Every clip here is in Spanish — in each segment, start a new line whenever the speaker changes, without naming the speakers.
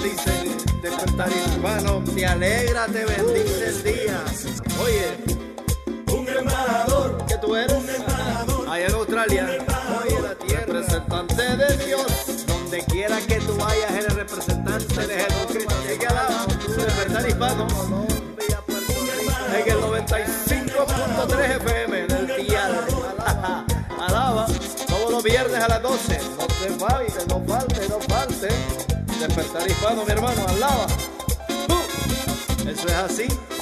Bendice. Despertar hispano, te alegra, te bendice el día. Oye,
Un embajador,
que tú eres. allá en Australia. oye la tierra. Representante de Dios. Donde quiera que tú vayas eres representante de Jesucristo. Y que alaba despertar hispano en el 95.3 FM del día alaba todos los viernes a las 12 no te falte no falte no falte despertar hispano mi hermano alaba. Uh, eso es así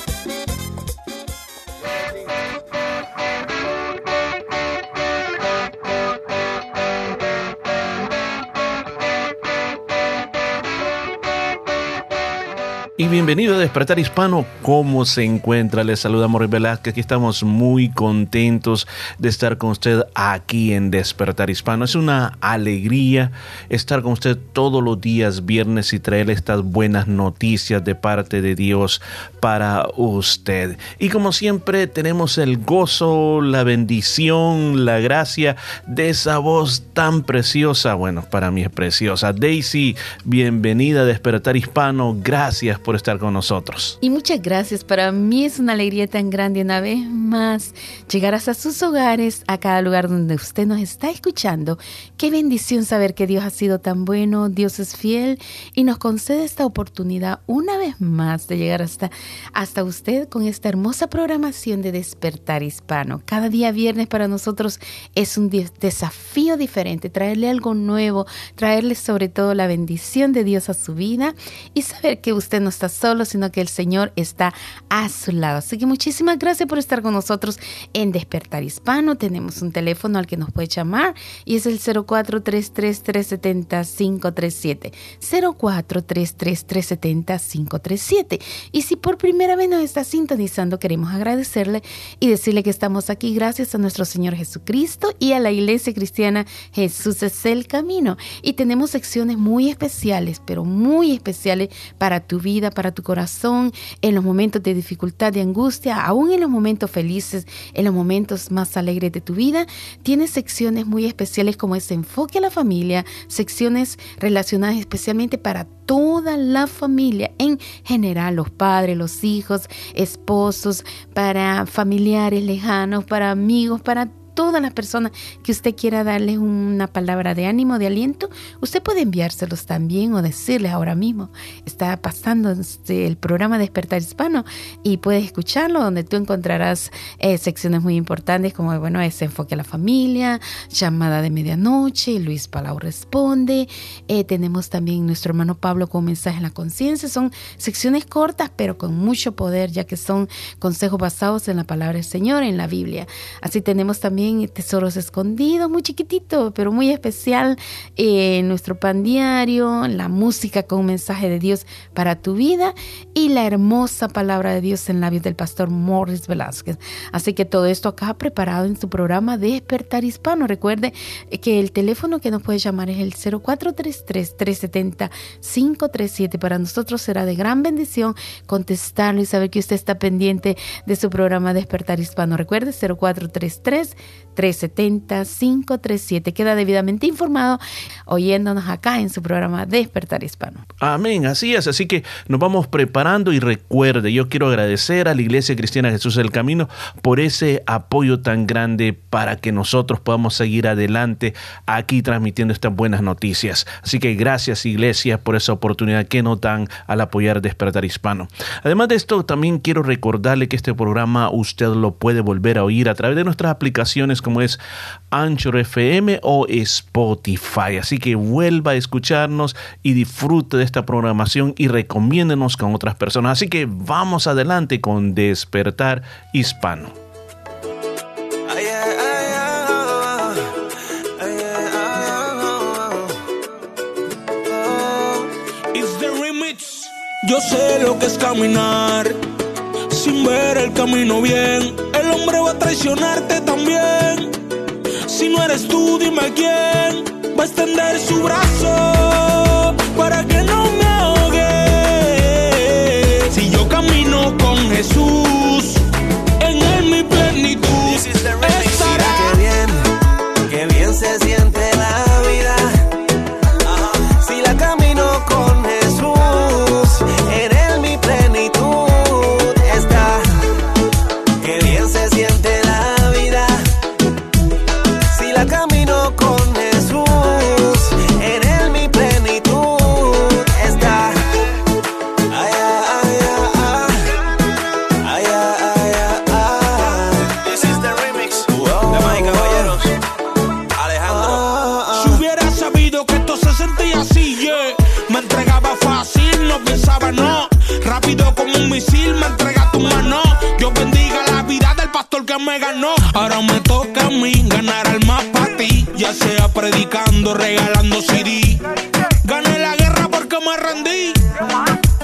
Bienvenido a Despertar Hispano. ¿Cómo se encuentra? Les saluda Morris Velázquez. Aquí estamos muy contentos de estar con usted aquí en Despertar Hispano. Es una alegría estar con usted todos los días viernes y traerle estas buenas noticias de parte de Dios para usted. Y como siempre tenemos el gozo, la bendición, la gracia de esa voz tan preciosa. Bueno, para mí es preciosa. Daisy, bienvenida a Despertar Hispano. Gracias por estar con nosotros.
Y muchas gracias. Para mí es una alegría tan grande una vez más llegar hasta sus hogares, a cada lugar donde usted nos está escuchando. Qué bendición saber que Dios ha sido tan bueno, Dios es fiel y nos concede esta oportunidad una vez más de llegar hasta, hasta usted con esta hermosa programación de Despertar Hispano. Cada día viernes para nosotros es un desafío diferente, traerle algo nuevo, traerle sobre todo la bendición de Dios a su vida y saber que usted no está solo, sino que el Señor está a su lado. Así que muchísimas gracias por estar con nosotros en Despertar Hispano. Tenemos un teléfono al que nos puede llamar y es el 0433370537. 0433370537. Y si por primera vez nos está sintonizando, queremos agradecerle y decirle que estamos aquí gracias a nuestro Señor Jesucristo y a la Iglesia Cristiana Jesús es el camino. Y tenemos secciones muy especiales, pero muy especiales para tu vida, para tu corazón, en los momentos de dificultad, de angustia, aún en los momentos felices, en los momentos más alegres de tu vida. Tienes secciones muy especiales como ese enfoque a la familia, secciones relacionadas especialmente para toda la familia, en general, los padres, los hijos, esposos, para familiares lejanos, para amigos, para todas las personas que usted quiera darles una palabra de ánimo, de aliento, usted puede enviárselos también o decirles ahora mismo. Está pasando este, el programa Despertar Hispano y puedes escucharlo donde tú encontrarás eh, secciones muy importantes como, bueno, ese enfoque a la familia, llamada de medianoche, Luis Palau responde. Eh, tenemos también nuestro hermano Pablo con mensaje en la conciencia. Son secciones cortas pero con mucho poder ya que son consejos basados en la palabra del Señor, en la Biblia. Así tenemos también también Tesoros Escondidos, muy chiquitito, pero muy especial. eh, nuestro pan diario, la música con un mensaje de Dios para tu vida y la hermosa palabra de Dios en labios del pastor Morris Velázquez. Así que todo esto acá preparado en su programa Despertar Hispano. Recuerde que el teléfono que nos puede llamar es el 0433-370-537. Para nosotros será de gran bendición contestarlo y saber que usted está pendiente de su programa Despertar Hispano. Recuerde 0433-370-537. Queda debidamente informado oyéndonos acá en su programa Despertar Hispano.
Amén, así es. Así que nos vamos preparando y recuerde, yo quiero agradecer a la Iglesia Cristiana Jesús del Camino por ese apoyo tan grande para que nosotros podamos seguir adelante aquí transmitiendo estas buenas noticias. Así que gracias Iglesia por esa oportunidad que nos dan al apoyar Despertar Hispano. Además de esto, también quiero recordarle que este programa usted lo puede volver a oír a través de nuestras aplicaciones como es Anchor FM o Spotify. Así que vuelva a escucharnos y disfrute de esta programación y recomiéndenos con otras personas. Así que vamos adelante con Despertar Hispano.
Yo sé lo que es caminar sin ver el camino bien. El hombre va a traicionarte también. Si no eres tú, dime quién va a extender su brazo me ganó. Ahora me toca a mí ganar almas para ti. Ya sea predicando, regalando CD. Gané la guerra porque me rendí.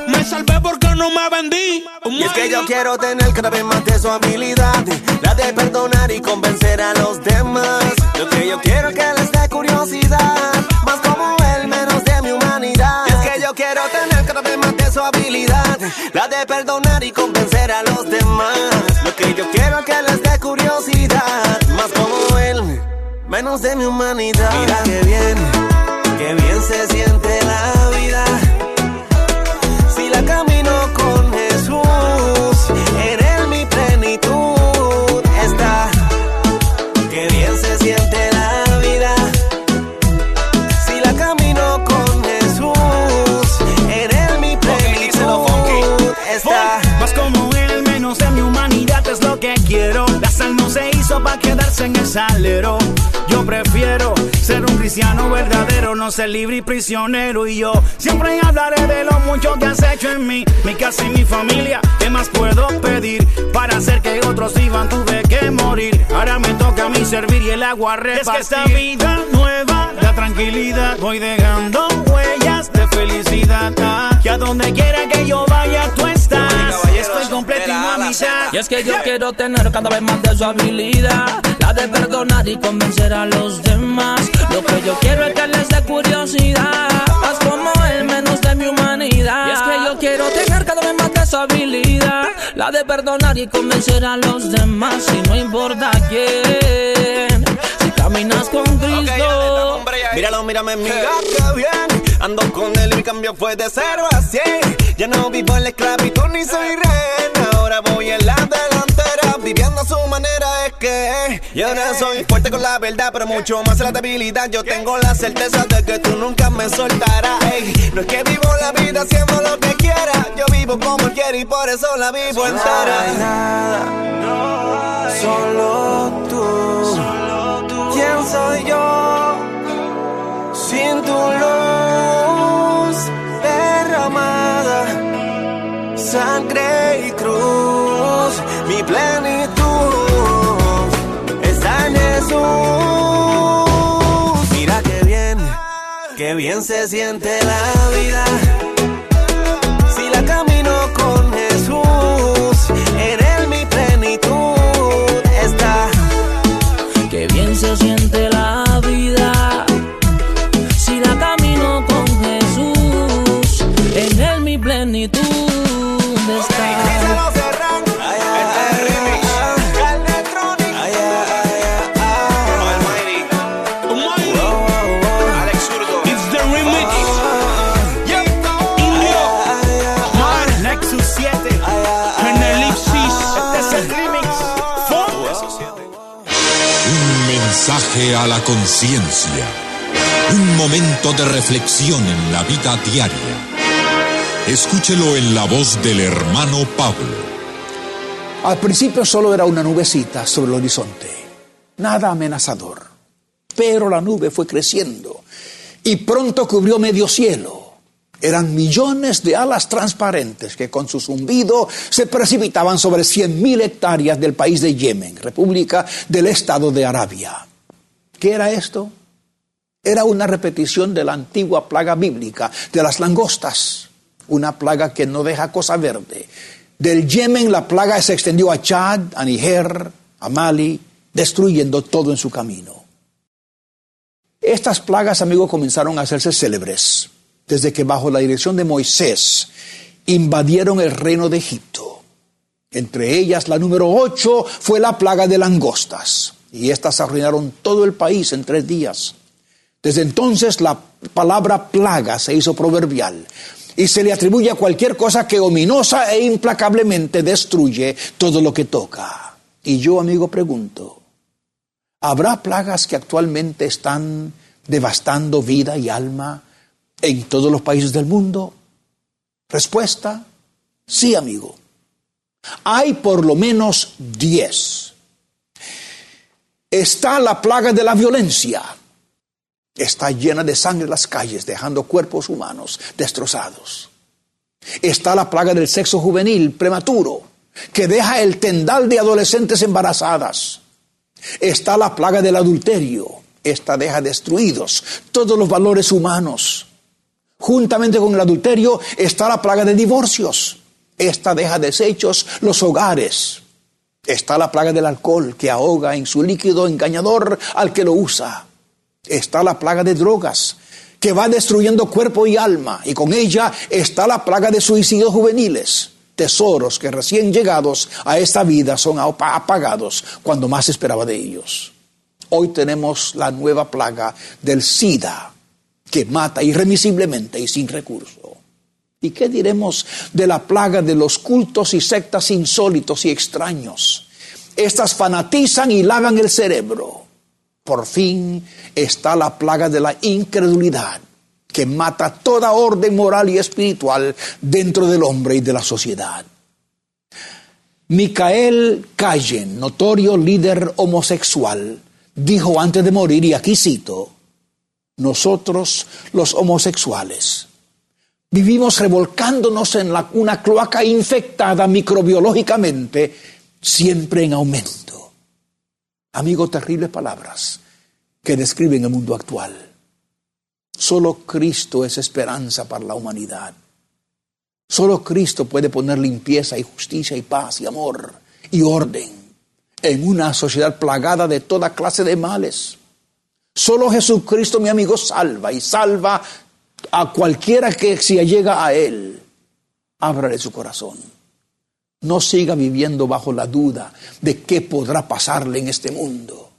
Me salvé porque no me vendí.
Y es que yo quiero tener cada vez más de su habilidad, la de perdonar y convencer a los demás. Lo que yo quiero que les dé curiosidad, más como él, menos de mi humanidad. Y es que yo quiero tener cada vez más de su habilidad, la de perdonar y convencer a los demás. Menos de mi humanidad. Mira qué bien, qué bien se en
el salero. Yo prefiero ser un cristiano verdadero, no ser libre y prisionero. Y yo siempre hablaré de lo mucho que has hecho en mí, mi casa y mi familia. ¿Qué más puedo pedir? Para hacer que otros vivan tuve que morir. Ahora me toca a mí servir y el agua repartir. Es que esta vida nueva da tranquilidad. Voy dejando huellas de felicidad. Ah, a donde quiera que yo vaya tú estás. Estoy completo y no a mitad.
Y es que yo quiero tener cada vez más de su habilidad, la de perdonar y convencer a los demás. Lo que yo quiero es que les dé curiosidad, más como él, menos de mi humanidad. Y es que yo quiero tener cada vez más de su habilidad, la de perdonar y convencer a los demás. Y no importa quién, si caminas con Cristo.
Míralo, mírame, mira qué bien. Ando con él y mi cambio fue de cero a cien. Ya no vivo en la esclavitud ni soy rehén. Ahora voy en la delantera, viviendo a su manera. Es que yo ahora soy fuerte con la verdad, pero mucho más la debilidad. Yo tengo la certeza de que tú nunca me soltarás. Ey, no es que vivo la vida haciendo lo que quiera. Yo vivo como quiero y por eso la vivo entera. Solo tú. ¿Quién soy yo? sin tu luz derramada, sangre y cruz, mi plenitud está en Jesús. Mira qué bien,
qué bien se siente la vida
mensaje a la conciencia. Un momento de reflexión en la vida diaria. Escúchelo en la voz del hermano Pablo.
Al principio solo era una nubecita sobre el horizonte, nada amenazador. Pero la nube fue creciendo y pronto cubrió medio cielo. Eran millones de alas transparentes que con su zumbido se precipitaban sobre 100.000 hectáreas del país de Yemen, república del estado de Arabia. ¿Qué era esto? Era una repetición de la antigua plaga bíblica de las langostas, una plaga que no deja cosa verde. Del Yemen la plaga se extendió a Chad, a Níger, a Mali, destruyendo todo en su camino. Estas plagas, amigos, comenzaron a hacerse célebres desde que bajo la dirección de Moisés invadieron el reino de Egipto. Entre ellas, la número 8 fue la plaga de langostas, y estas arruinaron todo el país en tres días. Desde entonces la palabra plaga se hizo proverbial y se le atribuye a cualquier cosa que ominosa e implacablemente destruye todo lo que toca. Y yo, amigo, pregunto, ¿habrá plagas que actualmente están devastando vida y alma en todos los países del mundo? Respuesta, sí, amigo. Hay por lo menos diez. Está la plaga de la violencia. Está llena de sangre las calles, dejando cuerpos humanos destrozados. Está la plaga del sexo juvenil prematuro, que deja el tendal de adolescentes embarazadas. Está la plaga del adulterio. Esta deja destruidos todos los valores humanos. Juntamente con el adulterio está la plaga de divorcios. Esta deja deshechos los hogares. Está la plaga del alcohol que ahoga en su líquido engañador al que lo usa. Está la plaga de drogas que va destruyendo cuerpo y alma. Y con ella está la plaga de suicidios juveniles. Tesoros que recién llegados a esta vida son apagados cuando más esperaba de ellos. Hoy tenemos la nueva plaga del SIDA que mata irremisiblemente y sin recurso. ¿Y qué diremos de la plaga de los cultos y sectas insólitos y extraños? Estas fanatizan y lavan el cerebro. Por fin está la plaga de la incredulidad que mata toda orden moral y espiritual dentro del hombre y de la sociedad. Micael Callen, notorio líder homosexual, dijo antes de morir, y aquí cito, nosotros los homosexuales vivimos revolcándonos en la, una cloaca infectada microbiológicamente, siempre en aumento. Amigo, terribles palabras que describen el mundo actual. Solo Cristo es esperanza para la humanidad. Solo Cristo puede poner limpieza y justicia y paz y amor y orden en una sociedad plagada de toda clase de males. Solo Jesucristo, mi amigo, salva y salva a cualquiera que se llega a Él. Ábrale su corazón. No siga viviendo bajo la duda de qué podrá pasarle en este mundo.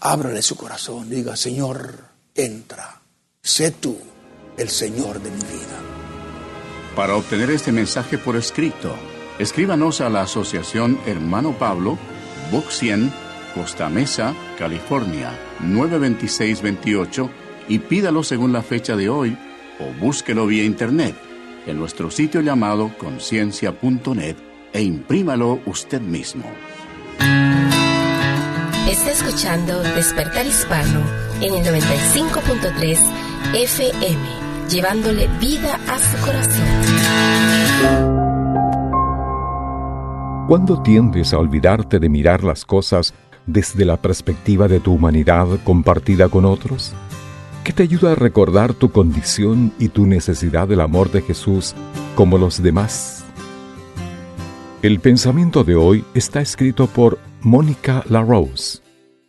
Ábrale su corazón. Diga, Señor, entra. Sé tú el Señor de mi vida.
Para obtener este mensaje por escrito, escríbanos a la Asociación Hermano Pablo, Box 100, Costa Mesa, California, 92628 y pídalo según la fecha de hoy o búsquelo vía internet en nuestro sitio llamado conciencia.net e imprímalo usted mismo.
Está escuchando Despertar Hispano en el 95.3 FM, llevándole vida a su corazón.
¿Cuándo tiendes a olvidarte de mirar las cosas desde la perspectiva de tu humanidad compartida con otros? Que te ayuda a recordar tu condición y tu necesidad del amor de Jesús como los demás. El pensamiento de hoy está escrito por Mónica LaRose.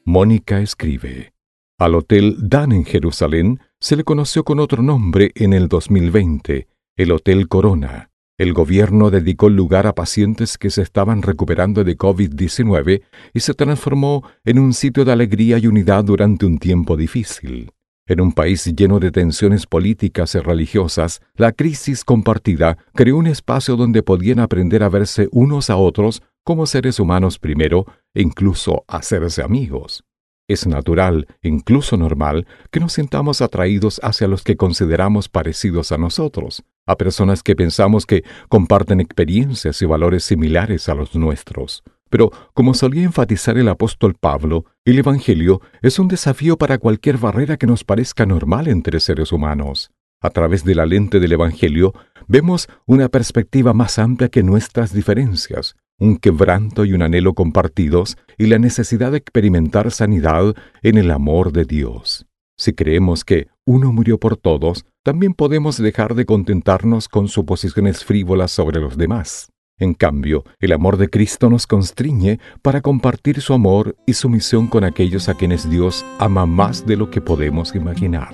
Mónica escribe, al Hotel Dan en Jerusalén se le conoció con otro nombre en el 2020, el Hotel Corona. El gobierno dedicó lugar a pacientes que se estaban recuperando de COVID-19 y se transformó en un sitio de alegría y unidad durante un tiempo difícil. En un país lleno de tensiones políticas y religiosas, la crisis compartida creó un espacio donde podían aprender a verse unos a otros como seres humanos primero e incluso hacerse amigos. Es natural, incluso normal, que nos sintamos atraídos hacia los que consideramos parecidos a nosotros, a personas que pensamos que comparten experiencias y valores similares a los nuestros. Pero, como solía enfatizar el apóstol Pablo, el Evangelio es un desafío para cualquier barrera que nos parezca normal entre seres humanos. A través de la lente del Evangelio vemos una perspectiva más amplia que nuestras diferencias, un quebranto y un anhelo compartidos y la necesidad de experimentar sanidad en el amor de Dios. Si creemos que uno murió por todos, también podemos dejar de contentarnos con suposiciones frívolas sobre los demás. En cambio, el amor de Cristo nos constriñe para compartir su amor y su misión con aquellos a quienes Dios ama más de lo que podemos imaginar.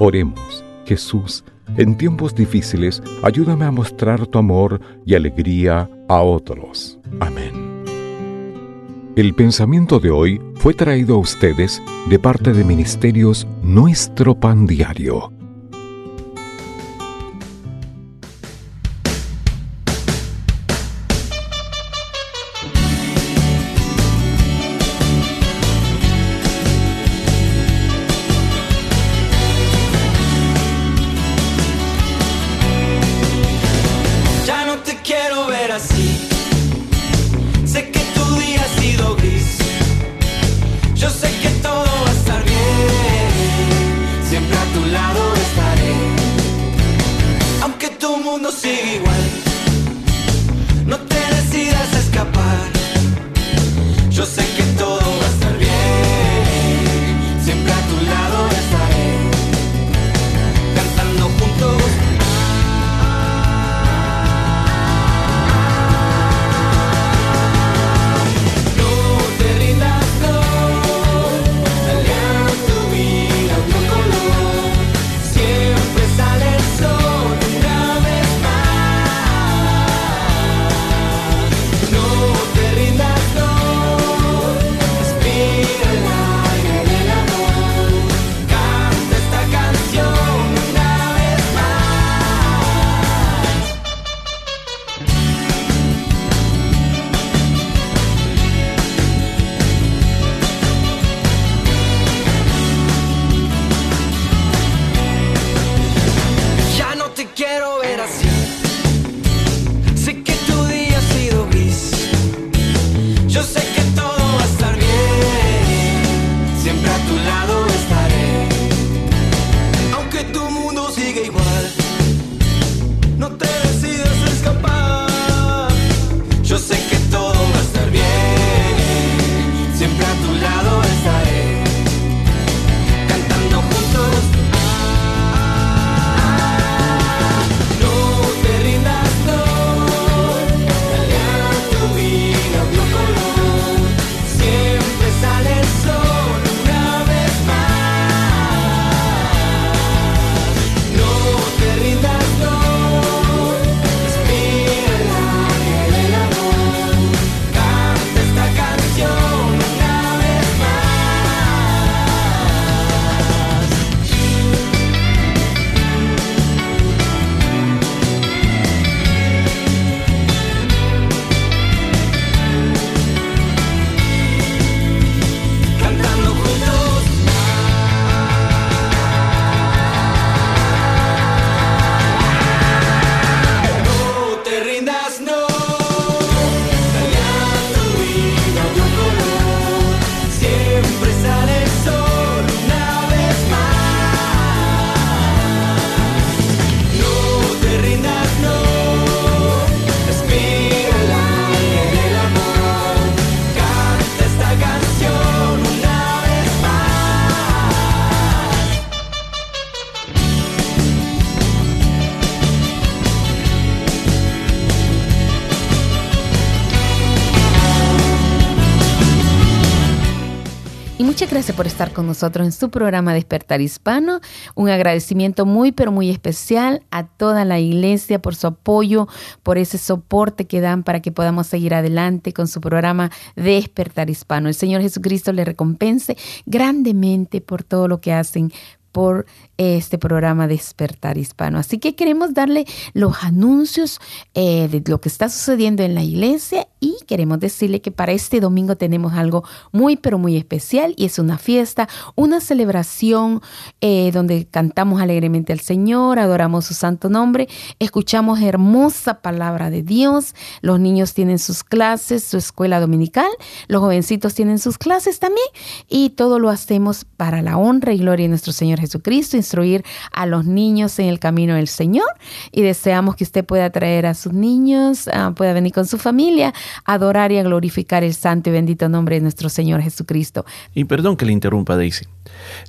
Oremos, Jesús, en tiempos difíciles, ayúdame a mostrar tu amor y alegría a otros. Amén. El pensamiento de hoy fue traído a ustedes de parte de Ministerios Nuestro Pan Diario
mundo sigue igual.
Muchas gracias por estar con nosotros en su programa Despertar Hispano. Un agradecimiento muy, pero muy especial a toda la iglesia por su apoyo, por ese soporte que dan para que podamos seguir adelante con su programa Despertar Hispano. El Señor Jesucristo le recompense grandemente por todo lo que hacen por este programa Despertar Hispano. Así que queremos darle los anuncios eh, de lo que está sucediendo en la iglesia y queremos decirle que para este domingo tenemos algo muy, pero muy especial y es una fiesta, una celebración eh, donde cantamos alegremente al Señor, adoramos su santo nombre, escuchamos hermosa palabra de Dios, los niños tienen sus clases, su escuela dominical, los jovencitos tienen sus clases también y todo lo hacemos para la honra y gloria de nuestro Señor Jesucristo, instruir a los niños en el camino del Señor y deseamos que usted pueda traer a sus niños, ah, pueda venir con su familia, adorar y a glorificar el santo y bendito nombre de nuestro Señor Jesucristo.
Y perdón que le interrumpa, Daisy.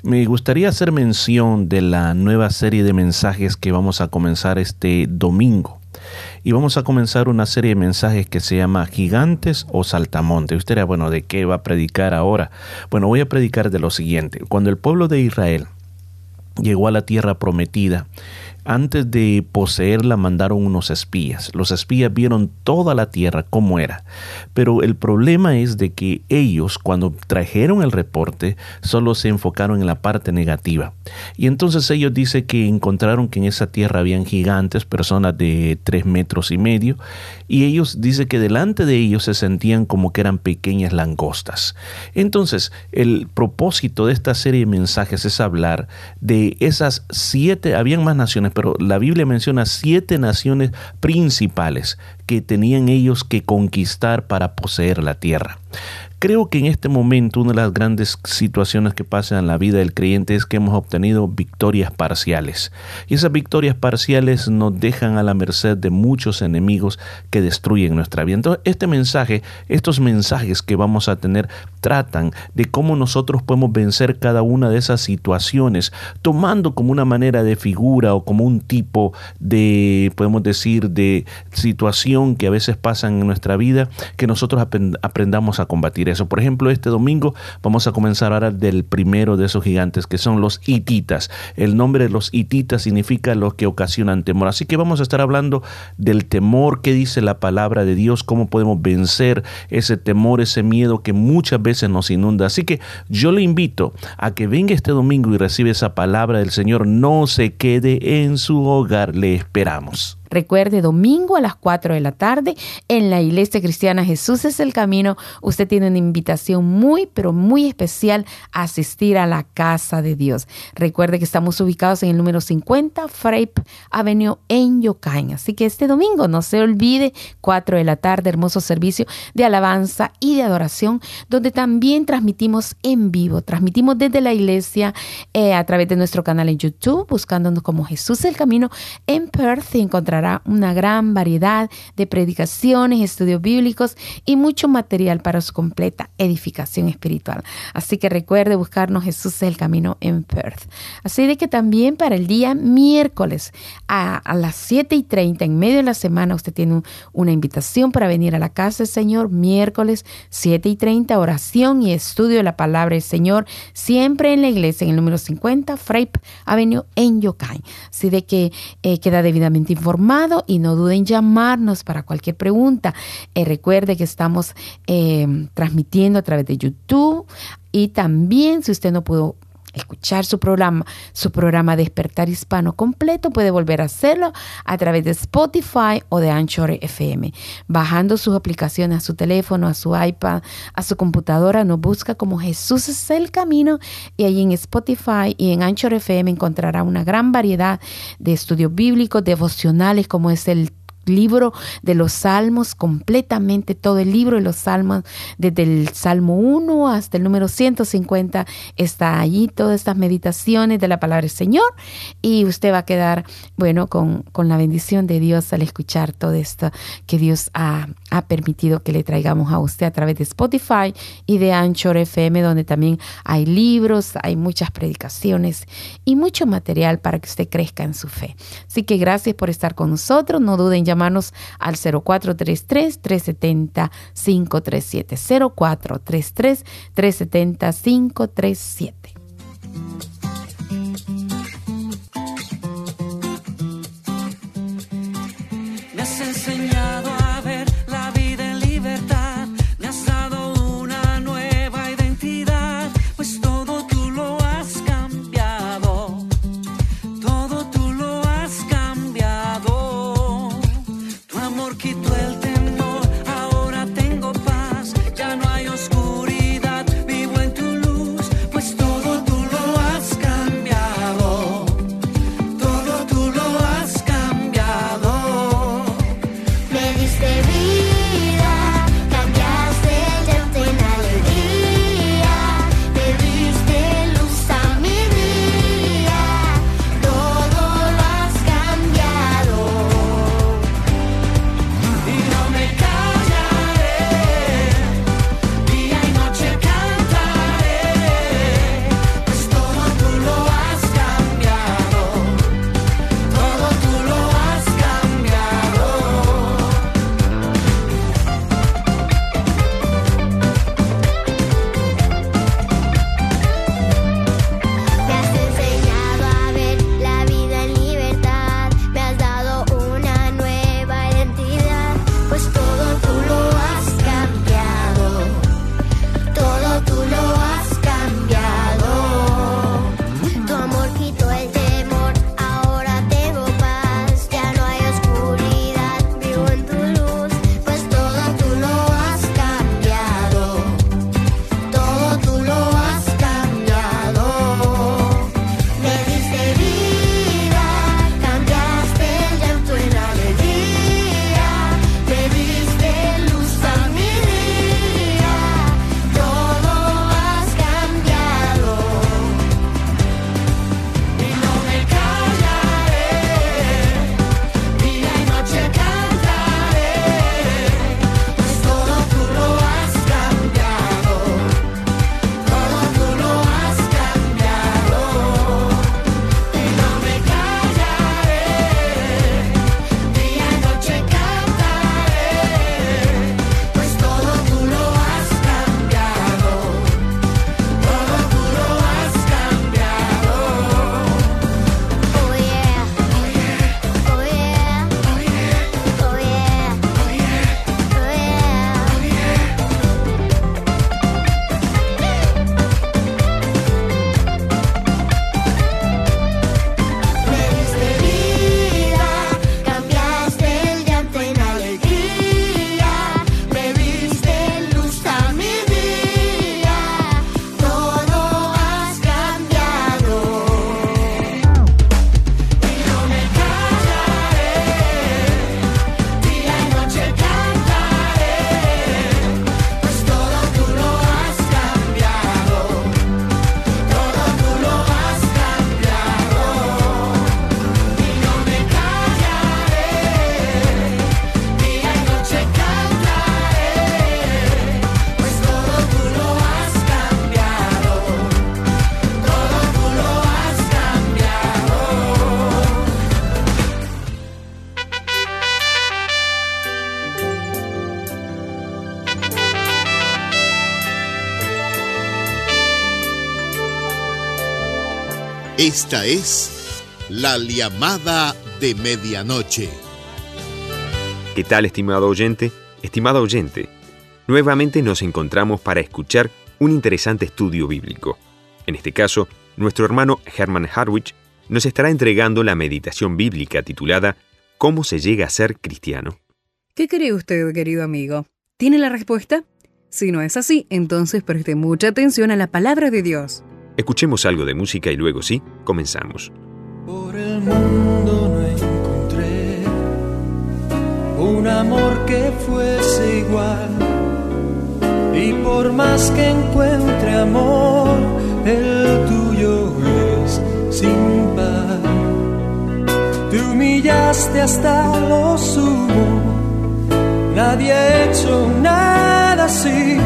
Me gustaría hacer mención de la nueva serie de mensajes que vamos a comenzar este domingo. Y vamos a comenzar una serie de mensajes que se llama Gigantes o Saltamonte. Usted dirá, bueno, ¿de qué va a predicar ahora? Bueno, voy a predicar de lo siguiente. Cuando el pueblo de Israel llegó a la tierra prometida, antes de poseerla mandaron unos espías. Los espías vieron toda la tierra como era. Pero el problema es de que ellos cuando trajeron el reporte solo se enfocaron en la parte negativa. Y entonces ellos dicen que encontraron que en esa tierra habían gigantes, personas de tres metros y medio, y ellos dicen que delante de ellos se sentían como que eran pequeñas langostas. Entonces el propósito de esta serie de mensajes es hablar de esas siete, habían más naciones, pero la Biblia menciona siete naciones principales que tenían ellos que conquistar para poseer la tierra. Creo que en este momento una de las grandes situaciones que pasan en la vida del creyente es que hemos obtenido victorias parciales. Y esas victorias parciales nos dejan a la merced de muchos enemigos que destruyen nuestra vida. Entonces, este mensaje, estos mensajes que vamos a tener, tratan de cómo nosotros podemos vencer cada una de esas situaciones, tomando como una manera de figura o como un tipo de, podemos decir, de situación que a veces pasan en nuestra vida, que nosotros aprendamos a combatir eso. Por ejemplo, este domingo vamos a comenzar ahora del primero de esos gigantes, que son los hititas. El nombre de los hititas significa los que ocasionan temor. Así que vamos a estar hablando del temor que dice la palabra de Dios, cómo podemos vencer ese temor, ese miedo que muchas veces nos inunda. Así que yo le invito a que venga este domingo y reciba esa palabra del Señor. No se quede en su hogar, le esperamos.
Recuerde, domingo a las 4 de la tarde en la Iglesia Cristiana Jesús es el Camino. Usted tiene una invitación muy, pero muy especial a asistir a la casa de Dios. Recuerde que estamos ubicados en el número 50 Frape Avenue en Yokain. Así que este domingo no se olvide, 4 de la tarde, hermoso servicio de alabanza y de adoración, donde también transmitimos en vivo. Transmitimos desde la iglesia eh, a través de nuestro canal en YouTube, buscándonos como Jesús el Camino en Perth y encontrar una gran variedad de predicaciones, estudios bíblicos y mucho material para su completa edificación espiritual. Así que recuerde buscarnos Jesús es el camino en Perth. Así de que también para el día miércoles a, las 7 y 30 en medio de la semana usted tiene una invitación para venir a la casa del Señor miércoles 7 y 30 oración y estudio de la palabra del Señor siempre en la iglesia en el número 50 Frape Avenue en Yokai. Así de que eh, queda debidamente informado y no duden en llamarnos para cualquier pregunta. Eh, recuerde que estamos eh, transmitiendo a través de YouTube y también si usted no pudo escuchar su programa, su programa Despertar Hispano completo, puede volver a hacerlo a través de Spotify o de Anchor FM. Bajando sus aplicaciones a su teléfono, a su iPad, a su computadora, nos busca como Jesús es el camino y ahí en Spotify y en Anchor FM encontrará una gran variedad de estudios bíblicos, devocionales como es el libro de los salmos, completamente todo el libro de los salmos, desde el Salmo 1 hasta el número 150, está allí todas estas meditaciones de la palabra del Señor y usted va a quedar, bueno, con, con la bendición de Dios al escuchar todo esto que Dios ha, ha permitido que le traigamos a usted a través de Spotify y de Anchor FM, donde también hay libros, hay muchas predicaciones y mucho material para que usted crezca en su fe. Así que gracias por estar con nosotros, no duden ya
llamarnos al 0433-370-537. 0433-370-537.
Esta es La llamada de medianoche.
¿Qué tal, estimado oyente? Estimada oyente, nuevamente nos encontramos para escuchar un interesante estudio bíblico. En este caso, nuestro hermano Herman Harwich nos estará entregando la meditación bíblica titulada ¿Cómo se llega a ser cristiano?
¿Qué cree usted, querido amigo? ¿Tiene la respuesta? Si no es así, entonces preste mucha atención a la palabra de Dios.
Escuchemos algo de música y luego sí, comenzamos.
Por el mundo no encontré un amor que fuese igual. Y por más que encuentre amor, el tuyo es sin par. Te humillaste hasta lo sumo, nadie ha hecho nada así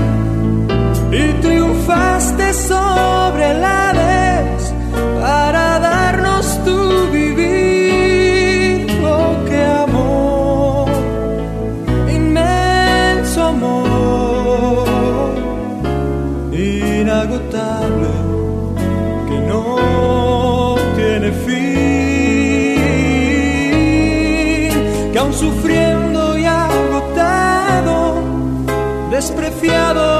y triunfaste sobre la Hades para darnos tu vivir. Oh, qué amor, inmenso amor, inagotable que no tiene fin, que aún sufriendo y agotado, despreciado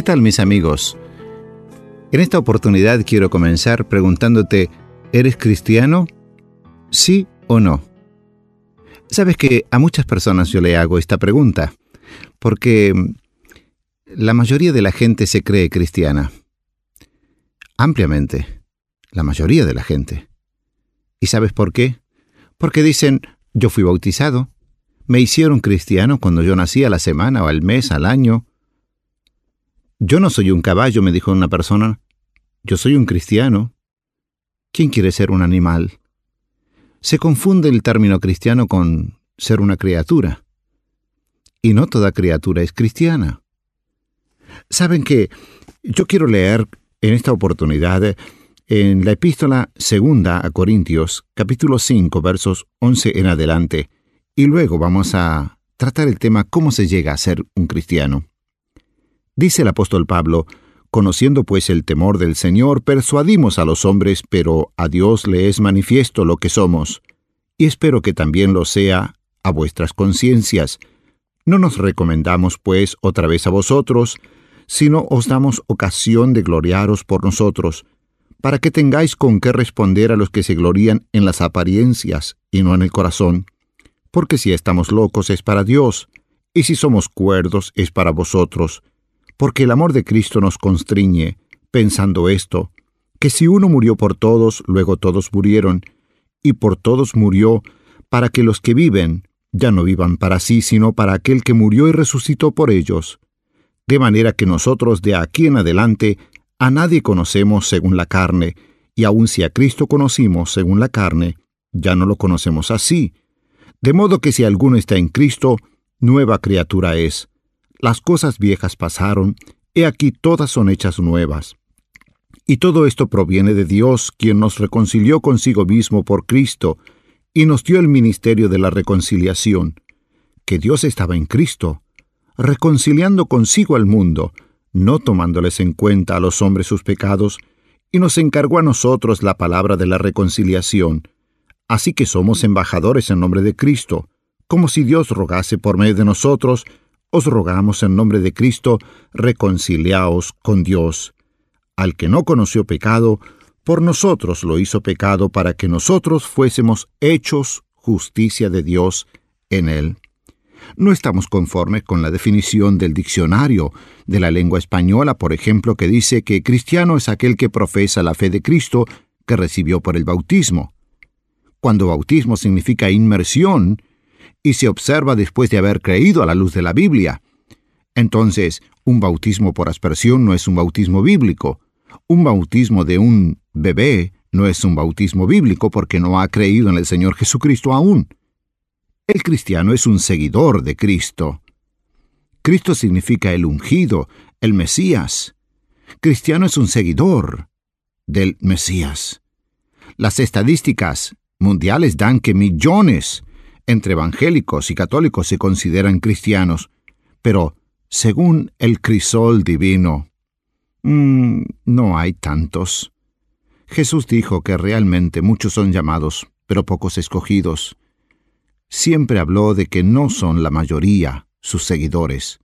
¿Qué tal mis amigos? En esta oportunidad quiero comenzar preguntándote, ¿eres cristiano? ¿Sí o no? Sabes que a muchas personas yo le hago esta pregunta, porque la mayoría de la gente se cree cristiana. Ampliamente. La mayoría de la gente. ¿Y sabes por qué? Porque dicen, yo fui bautizado, me hicieron cristiano cuando yo nací a la semana o al mes, al año, yo no soy un caballo, me dijo una persona. Yo soy un cristiano. ¿Quién quiere ser un animal? Se confunde el término cristiano con ser una criatura. Y no toda criatura es cristiana. Saben que yo quiero leer en esta oportunidad en la epístola segunda a Corintios, capítulo 5, versos 11 en adelante, y luego vamos a tratar el tema cómo se llega a ser un cristiano. Dice el apóstol Pablo, Conociendo pues el temor del Señor, persuadimos a los hombres, pero a Dios le es manifiesto lo que somos, y espero que también lo sea a vuestras conciencias. No nos recomendamos, pues, otra vez a vosotros, sino os damos ocasión de gloriaros por nosotros, para que tengáis con qué responder a los que se glorían en las apariencias y no en el corazón. Porque si estamos locos es para Dios, y si somos cuerdos es para vosotros porque el amor de Cristo nos constriñe, pensando esto, que si uno murió por todos, luego todos murieron, y por todos murió, para que los que viven ya no vivan para sí, sino para aquel que murió y resucitó por ellos. De manera que nosotros de aquí en adelante a nadie conocemos según la carne, y aun si a Cristo conocimos según la carne, ya no lo conocemos así. De modo que si alguno está en Cristo, nueva criatura es las cosas viejas pasaron, he aquí todas son hechas nuevas. Y todo esto proviene de Dios, quien nos reconcilió consigo mismo por Cristo, y nos dio el ministerio de la reconciliación, que Dios estaba en Cristo, reconciliando consigo al mundo, no tomándoles en cuenta a los hombres sus pecados, y nos encargó a nosotros la palabra de la reconciliación. Así que somos embajadores en nombre de Cristo, como si Dios rogase por medio de nosotros, os rogamos en nombre de Cristo, reconciliaos con Dios. Al que no conoció pecado, por nosotros lo hizo pecado para que nosotros fuésemos hechos justicia de Dios en él. No estamos conformes con la definición del diccionario de la lengua española, por ejemplo, que dice que cristiano es aquel que profesa la fe de Cristo que recibió por el bautismo. Cuando bautismo significa inmersión, y se observa después de haber creído a la luz de la Biblia. Entonces, un bautismo por aspersión no es un bautismo bíblico. Un bautismo de un bebé no es un bautismo bíblico porque no ha creído en el Señor Jesucristo aún. El cristiano es un seguidor de Cristo. Cristo significa el ungido, el Mesías. Cristiano es un seguidor del Mesías. Las estadísticas mundiales dan que millones entre evangélicos y católicos se consideran cristianos, pero según el crisol divino, mmm, no hay tantos. Jesús dijo que realmente muchos son llamados, pero pocos escogidos. Siempre habló de que no son la mayoría sus seguidores.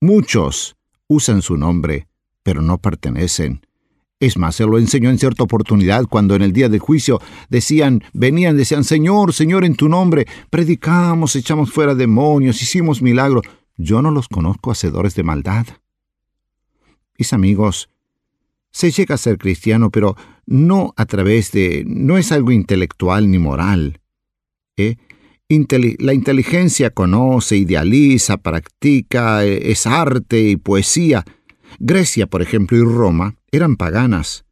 Muchos usan su nombre, pero no pertenecen. Es más, se lo enseñó en cierta oportunidad cuando en el día del juicio decían, venían, decían, Señor, Señor, en tu nombre, predicamos, echamos fuera demonios, hicimos milagros. Yo no los conozco hacedores de maldad. Mis amigos, se llega a ser cristiano, pero no a través de... no es algo intelectual ni moral. ¿eh? la inteligencia conoce, idealiza, practica, e, es arte y poesía. Grecia, por ejemplo, y Roma eran paganas,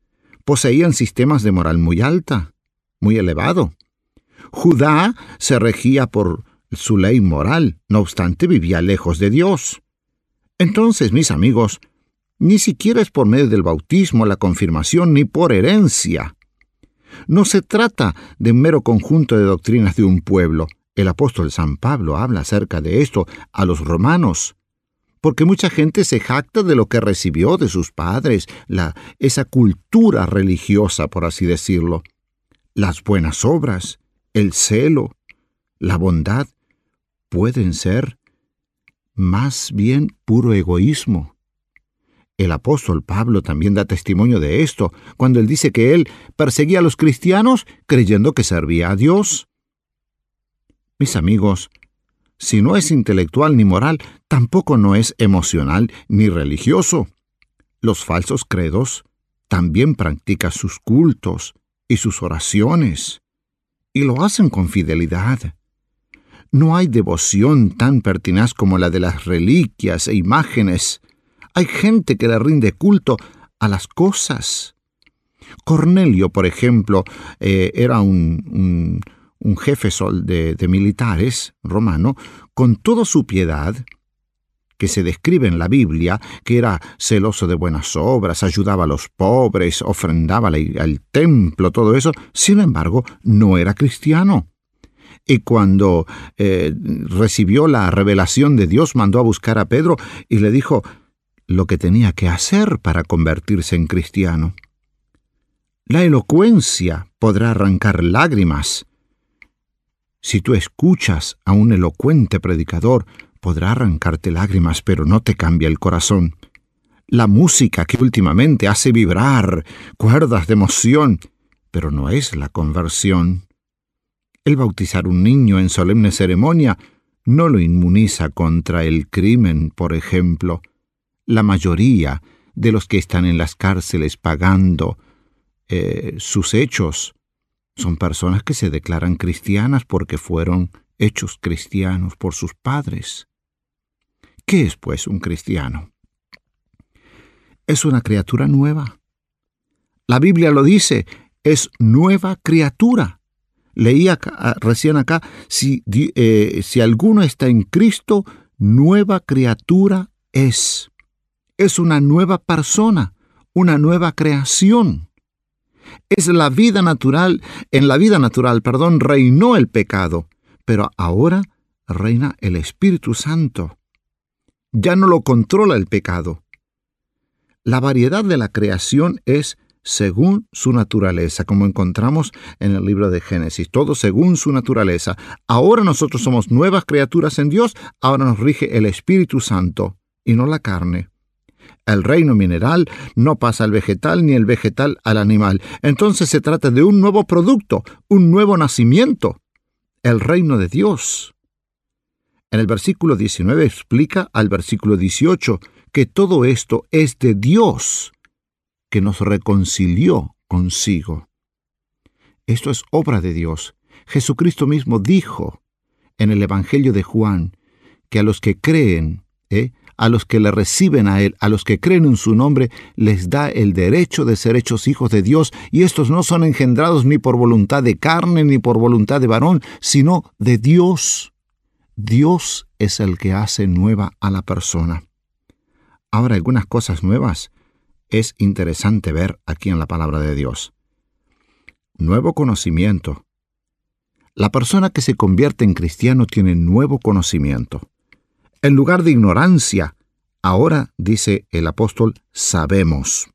poseían sistemas de moral muy alta, muy elevado. Judá se regía por su ley moral, no obstante vivía lejos de Dios. Entonces, mis amigos, ni siquiera es por medio del bautismo, la confirmación, ni por herencia. No se trata de un mero conjunto de doctrinas de un pueblo. El apóstol San Pablo habla acerca de esto a los romanos, porque mucha gente se jacta de lo que recibió de sus padres, la, esa cultura religiosa, por así decirlo. Las buenas obras, el celo, la bondad, pueden ser más bien puro egoísmo. El apóstol Pablo también da testimonio de esto, cuando él dice que él perseguía a los cristianos creyendo que servía a Dios. Mis amigos, si no es intelectual ni moral, tampoco no es emocional ni religioso. Los falsos credos también practican sus cultos y sus oraciones, y lo hacen con fidelidad. No hay devoción tan pertinaz como la de las reliquias e imágenes. Hay gente que le rinde culto a las cosas. Cornelio, por ejemplo, eh, era un, un, un jefe de, de militares romano, con toda su piedad, que se describe en la Biblia, que era celoso de buenas obras, ayudaba a los pobres, ofrendaba al templo, todo eso, sin embargo, no era cristiano. Y cuando eh, recibió la revelación de Dios, mandó a buscar a Pedro y le dijo lo que tenía que hacer para convertirse en cristiano. La elocuencia podrá arrancar lágrimas. Si tú escuchas a un elocuente predicador, podrá arrancarte lágrimas, pero no te cambia el corazón. La música que últimamente hace vibrar cuerdas de emoción, pero no es la conversión. El bautizar un niño en solemne ceremonia no lo inmuniza contra el crimen, por ejemplo. La mayoría de los que están en las cárceles pagando eh, sus hechos son personas que se declaran cristianas porque fueron hechos cristianos por sus padres. ¿Qué es, pues, un cristiano? Es una criatura nueva. La Biblia lo dice, es nueva criatura. Leí acá, recién acá, si, eh, si alguno está en Cristo, nueva criatura es. Es una nueva persona, una nueva creación. Es la vida natural, en la vida natural, perdón, reinó el pecado, pero ahora reina el Espíritu Santo. Ya no lo controla el pecado. La variedad de la creación es según su naturaleza, como encontramos en el libro de Génesis, todo según su naturaleza. Ahora nosotros somos nuevas criaturas en Dios, ahora nos rige el Espíritu Santo y no la carne. El reino mineral no pasa al vegetal ni el vegetal al animal. Entonces se trata de un nuevo producto, un nuevo nacimiento, el reino de Dios. En el versículo 19 explica al versículo 18 que todo esto es de Dios que nos reconcilió consigo. Esto es obra de Dios. Jesucristo mismo dijo en el Evangelio de Juan que a los que creen, ¿eh? A los que le reciben a Él, a los que creen en su nombre, les da el derecho de ser hechos hijos de Dios, y estos no son engendrados ni por voluntad de carne ni por voluntad de varón, sino de Dios. Dios es el que hace nueva a la persona. Ahora algunas cosas nuevas es interesante ver aquí en la palabra de Dios. Nuevo conocimiento. La persona que se convierte en cristiano tiene nuevo conocimiento. En lugar de ignorancia, ahora, dice el apóstol, sabemos.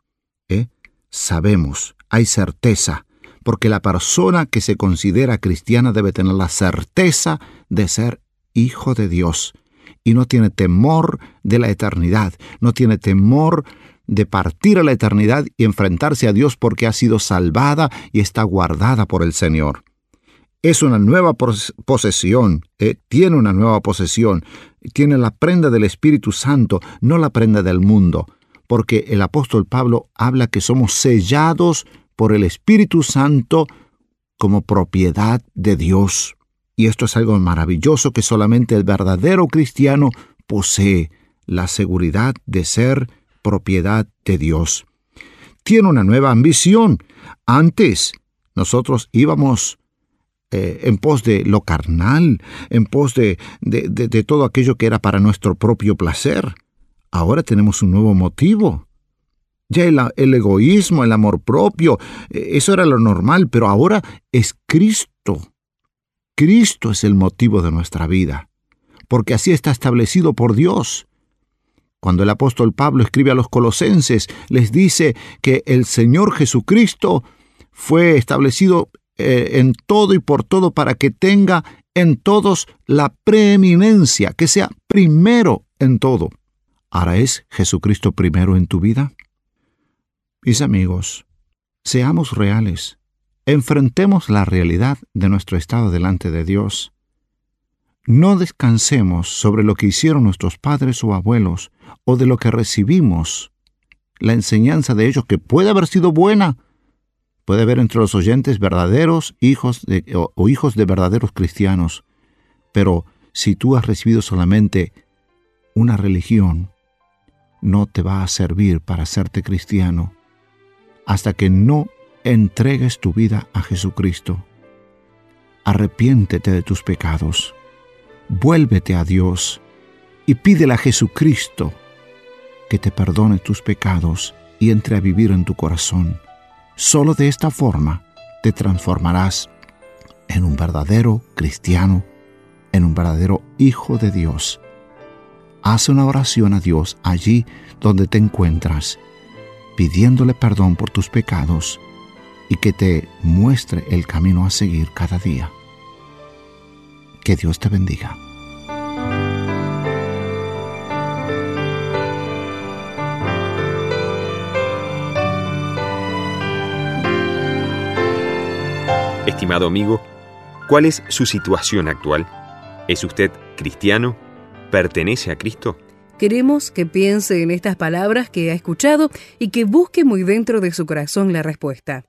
¿Eh? Sabemos, hay certeza, porque la persona que se considera cristiana debe tener la certeza de ser hijo de Dios y no tiene temor de la eternidad, no tiene temor de partir a la eternidad y enfrentarse a Dios porque ha sido salvada y está guardada por el Señor. Es una nueva posesión, eh, tiene una nueva posesión, tiene la prenda del Espíritu Santo, no la prenda del mundo, porque el apóstol Pablo habla que somos sellados por el Espíritu Santo como propiedad de Dios. Y esto es algo maravilloso que solamente el verdadero cristiano posee, la seguridad de ser propiedad de Dios. Tiene una nueva ambición. Antes nosotros íbamos eh, en pos de lo carnal, en pos de, de, todo aquello que era para nuestro propio placer. Ahora tenemos un nuevo motivo. Ya el, el egoísmo, el amor propio, eh, eso era lo normal, pero ahora es Cristo. Cristo es el motivo de nuestra vida, porque así está establecido por Dios. Cuando el apóstol Pablo escribe a los colosenses, les dice que el Señor Jesucristo fue establecido eh, en todo y por todo para que tenga en todos la preeminencia, que sea primero en todo. ¿Ahora es Jesucristo primero en tu vida? Mis amigos, seamos reales, enfrentemos la realidad de nuestro estado delante de Dios. No descansemos sobre lo que hicieron nuestros padres o abuelos o de lo que recibimos, la enseñanza de ellos que puede haber sido buena, puede haber entre los oyentes verdaderos hijos de, o, o hijos de verdaderos cristianos, pero si tú has recibido solamente una religión, no te va a servir para hacerte cristiano hasta que no entregues tu vida a Jesucristo. Arrepiéntete de tus pecados, vuélvete a Dios y pídele a Jesucristo que te perdone tus pecados y entre a vivir en tu corazón. Solo de esta forma te transformarás en un verdadero cristiano, en un verdadero hijo de Dios. Haz una oración a Dios allí donde te encuentras, pidiéndole perdón por tus pecados y que te muestre el camino a seguir cada día. Que Dios te bendiga.
Estimado amigo, ¿cuál es su situación actual? ¿Es usted cristiano? ¿Pertenece a Cristo?
Queremos que piense en estas palabras que ha escuchado y que busque muy dentro de su corazón la respuesta.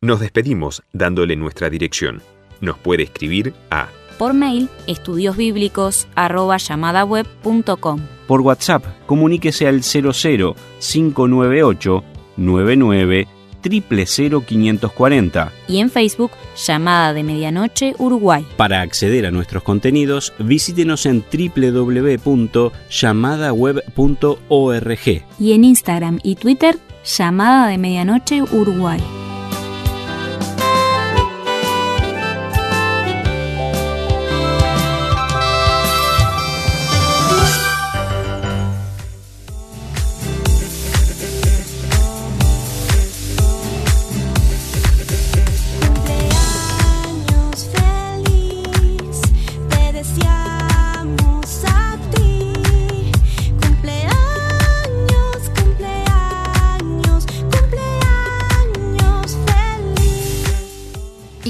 Nos despedimos dándole nuestra dirección. Nos puede escribir a
Por mail, estudiosbíblicos@llamadaweb.com.
Por WhatsApp, comuníquese al 00 598 99 540.
Y en Facebook, Llamada de Medianoche Uruguay.
Para acceder a nuestros contenidos, visítenos en www.llamadaweb.org.
Y en Instagram y Twitter, Llamada de Medianoche Uruguay.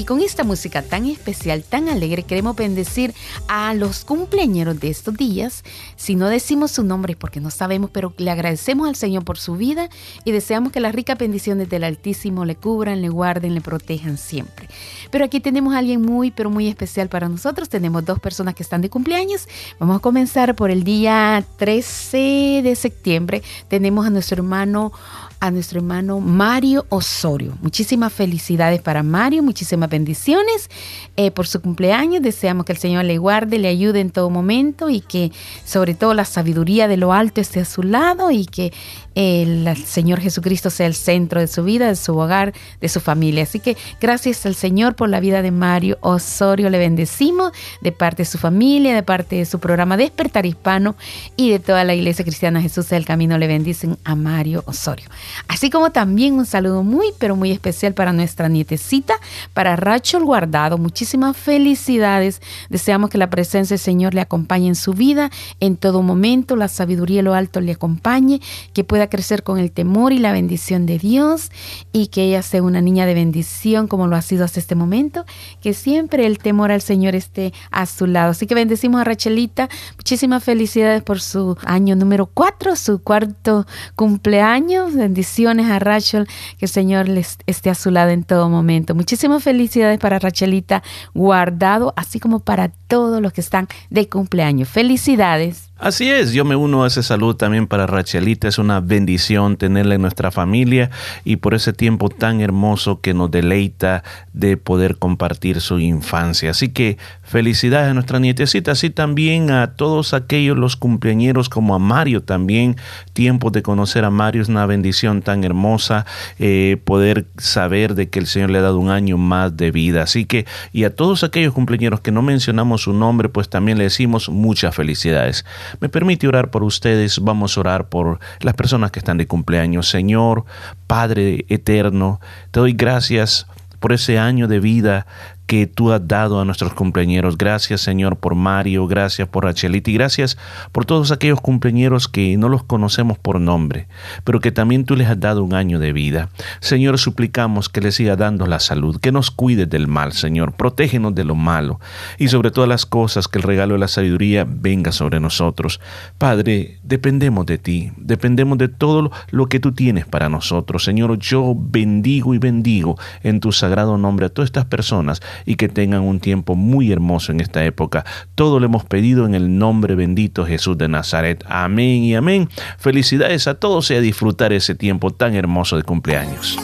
Con esta música tan especial, tan alegre, queremos bendecir a los cumpleañeros de estos días. Si no decimos su nombre porque no sabemos, pero le agradecemos al Señor por su vida y deseamos que las ricas bendiciones del Altísimo le cubran, le guarden, le protejan siempre. Pero aquí tenemos a alguien muy, pero muy especial para nosotros. Tenemos dos personas que están de cumpleaños. Vamos a comenzar por el día 13 de septiembre. Tenemos a nuestro hermano a nuestro hermano Mario Osorio. Muchísimas felicidades para Mario, muchísimas bendiciones eh, por su cumpleaños. Deseamos que el Señor le guarde, le ayude en todo momento y que sobre todo la sabiduría de lo alto esté a su lado y que el Señor Jesucristo sea el centro de su vida, de su hogar, de su familia. Así que gracias al Señor por la vida de Mario Osorio. Le bendecimos de parte de su familia, de parte de su programa Despertar Hispano y de toda la Iglesia Cristiana Jesús del Camino. Le bendicen a Mario Osorio. Así como también un saludo muy, pero muy especial para nuestra nietecita, para Rachel Guardado. Muchísimas felicidades. Deseamos que la presencia del Señor le acompañe en su vida, en todo momento. La sabiduría y lo alto le acompañe, que pueda crecer con el temor y la bendición de Dios y que ella sea una niña de bendición como lo ha sido hasta este momento. Que siempre el temor al Señor esté a su lado. Así que bendecimos a Rachelita. Muchísimas felicidades por su año número cuatro, su cuarto cumpleaños. Bendiciones a Rachel, que el Señor les esté a su lado en todo momento. Muchísimas felicidades para Rachelita Guardado, así como para todos los que están de cumpleaños. Felicidades.
Así es, yo me uno a ese saludo también para Rachelita. Es una bendición tenerla en nuestra familia y por ese tiempo tan hermoso que nos deleita de poder compartir su infancia. Así que felicidades a nuestra nietecita, así también a todos aquellos los cumpleañeros como a Mario también. Tiempo de conocer a Mario es una bendición tan hermosa eh, poder saber de que el Señor le ha dado un año más de vida. Así que y a todos aquellos cumpleañeros que no mencionamos su nombre, pues también le decimos muchas felicidades. Me permite orar por ustedes, vamos a orar por las personas que están de cumpleaños. Señor, Padre eterno, te doy gracias por ese año de vida que tú has dado a nuestros cumpleañeros. Gracias, Señor, por Mario, gracias por Rachelita y gracias por todos aquellos cumpleañeros que no los conocemos por nombre, pero que también tú les has dado un año de vida. Señor, suplicamos que les siga dando la salud, que nos cuides del mal, Señor, protégenos de lo malo y sobre todas las cosas que el regalo de la sabiduría venga sobre nosotros. Padre, dependemos de ti, dependemos de todo lo que tú tienes para nosotros. Señor, yo bendigo y bendigo en tu sagrado nombre a todas estas personas y que tengan un tiempo muy hermoso en esta época. Todo lo hemos pedido en el nombre bendito Jesús de Nazaret. Amén y amén. Felicidades a todos y a disfrutar ese tiempo tan hermoso de cumpleaños.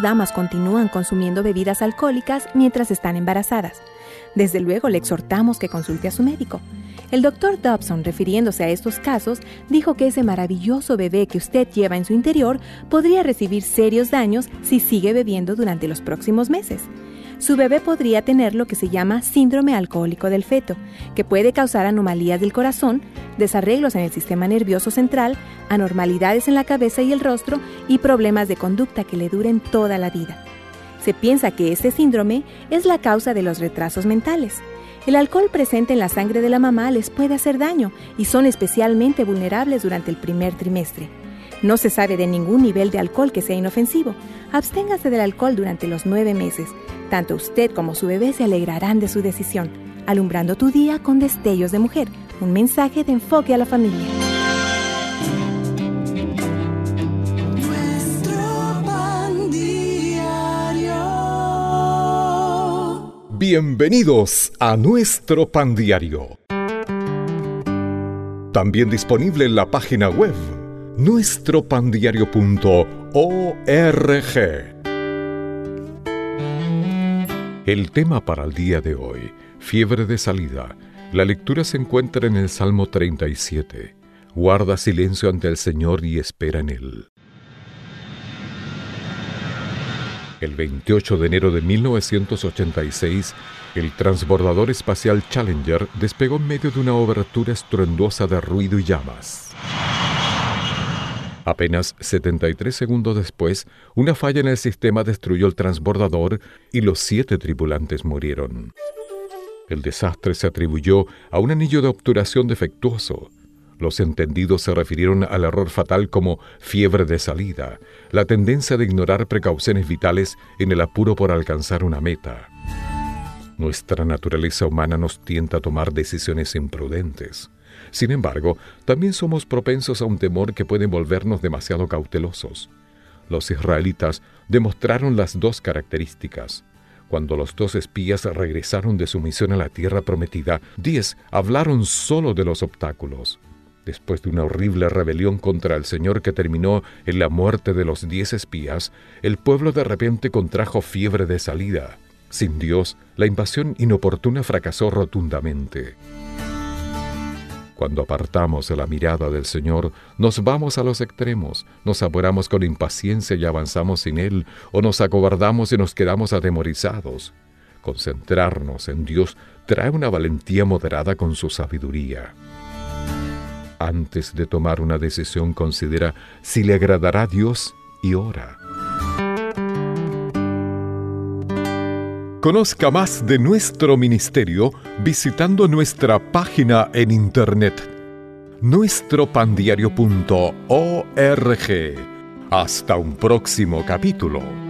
Damas continúan consumiendo bebidas alcohólicas mientras están embarazadas. Desde luego le exhortamos que consulte a su médico. El doctor Dobson, refiriéndose a estos casos, dijo que ese maravilloso bebé que usted lleva en su interior podría recibir serios daños si sigue bebiendo durante los próximos meses. Su bebé podría tener lo que se llama síndrome alcohólico del feto, que puede causar anomalías del corazón, desarreglos en el sistema nervioso central, anormalidades en la cabeza y el rostro y problemas de conducta que le duren toda la vida. Se piensa que este síndrome es la causa de los retrasos mentales. El alcohol presente en la sangre de la mamá les puede hacer daño y son especialmente vulnerables durante el primer trimestre. No se sabe de ningún nivel de alcohol que sea inofensivo. Absténgase del alcohol durante los nueve meses. Tanto usted como su bebé se alegrarán de su decisión. Alumbrando tu día con destellos de mujer. Un mensaje de enfoque a la familia.
Nuestro pan diario.
Bienvenidos a nuestro pan diario. También disponible en la página web nuestropandiario.org. El tema para el día de hoy, fiebre de salida. La lectura se encuentra en el Salmo 37. Guarda silencio ante el Señor y espera en Él. El 28 de enero de 1986, el transbordador espacial Challenger despegó en medio de una obertura estruendosa de ruido y llamas. Apenas 73 segundos después, una falla en el sistema destruyó el transbordador y los siete tripulantes murieron. El desastre se atribuyó a un anillo de obturación defectuoso. Los entendidos se refirieron al error fatal como fiebre de salida, la tendencia de ignorar precauciones vitales en el apuro por alcanzar una meta. Nuestra naturaleza humana nos tienta a tomar decisiones imprudentes. Sin embargo, también somos propensos a un temor que puede volvernos demasiado cautelosos. Los israelitas demostraron las dos características. Cuando los dos espías regresaron de su misión a la tierra prometida, diez hablaron solo de los obstáculos. Después de una horrible rebelión contra el Señor que terminó en la muerte de los diez espías, el pueblo de repente contrajo fiebre de salida. Sin Dios, la invasión inoportuna fracasó rotundamente. Cuando apartamos la mirada del Señor, nos vamos a los extremos, nos apuramos con impaciencia y avanzamos sin Él, o nos acobardamos y nos quedamos atemorizados. Concentrarnos en Dios trae una valentía moderada con su sabiduría. Antes de tomar una decisión, considera si le agradará a Dios y ora. Conozca más de nuestro ministerio visitando nuestra página en internet nuestropandiario.org. Hasta un próximo capítulo.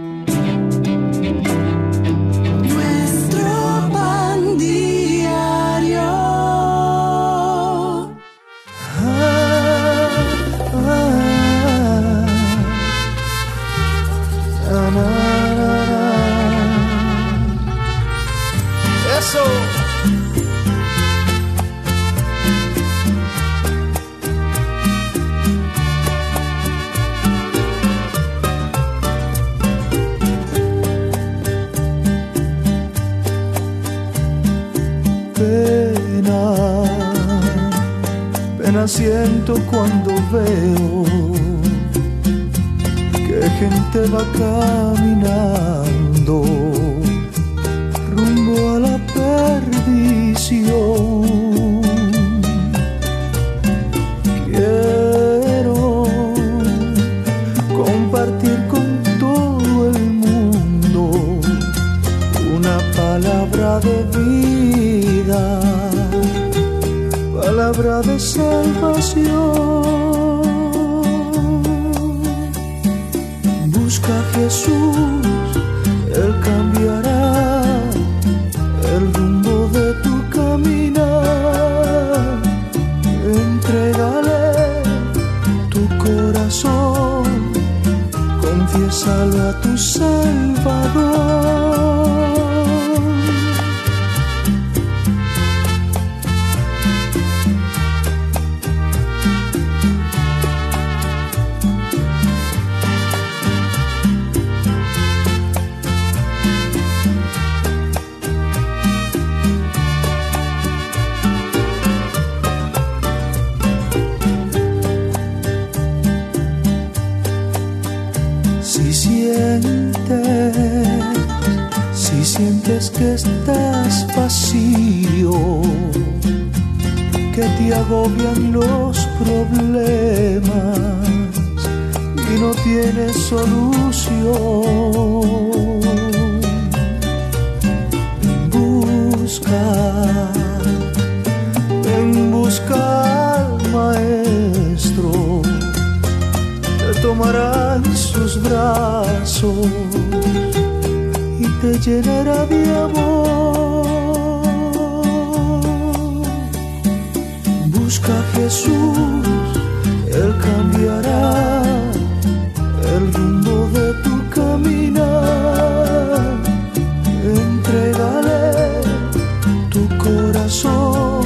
Corazón,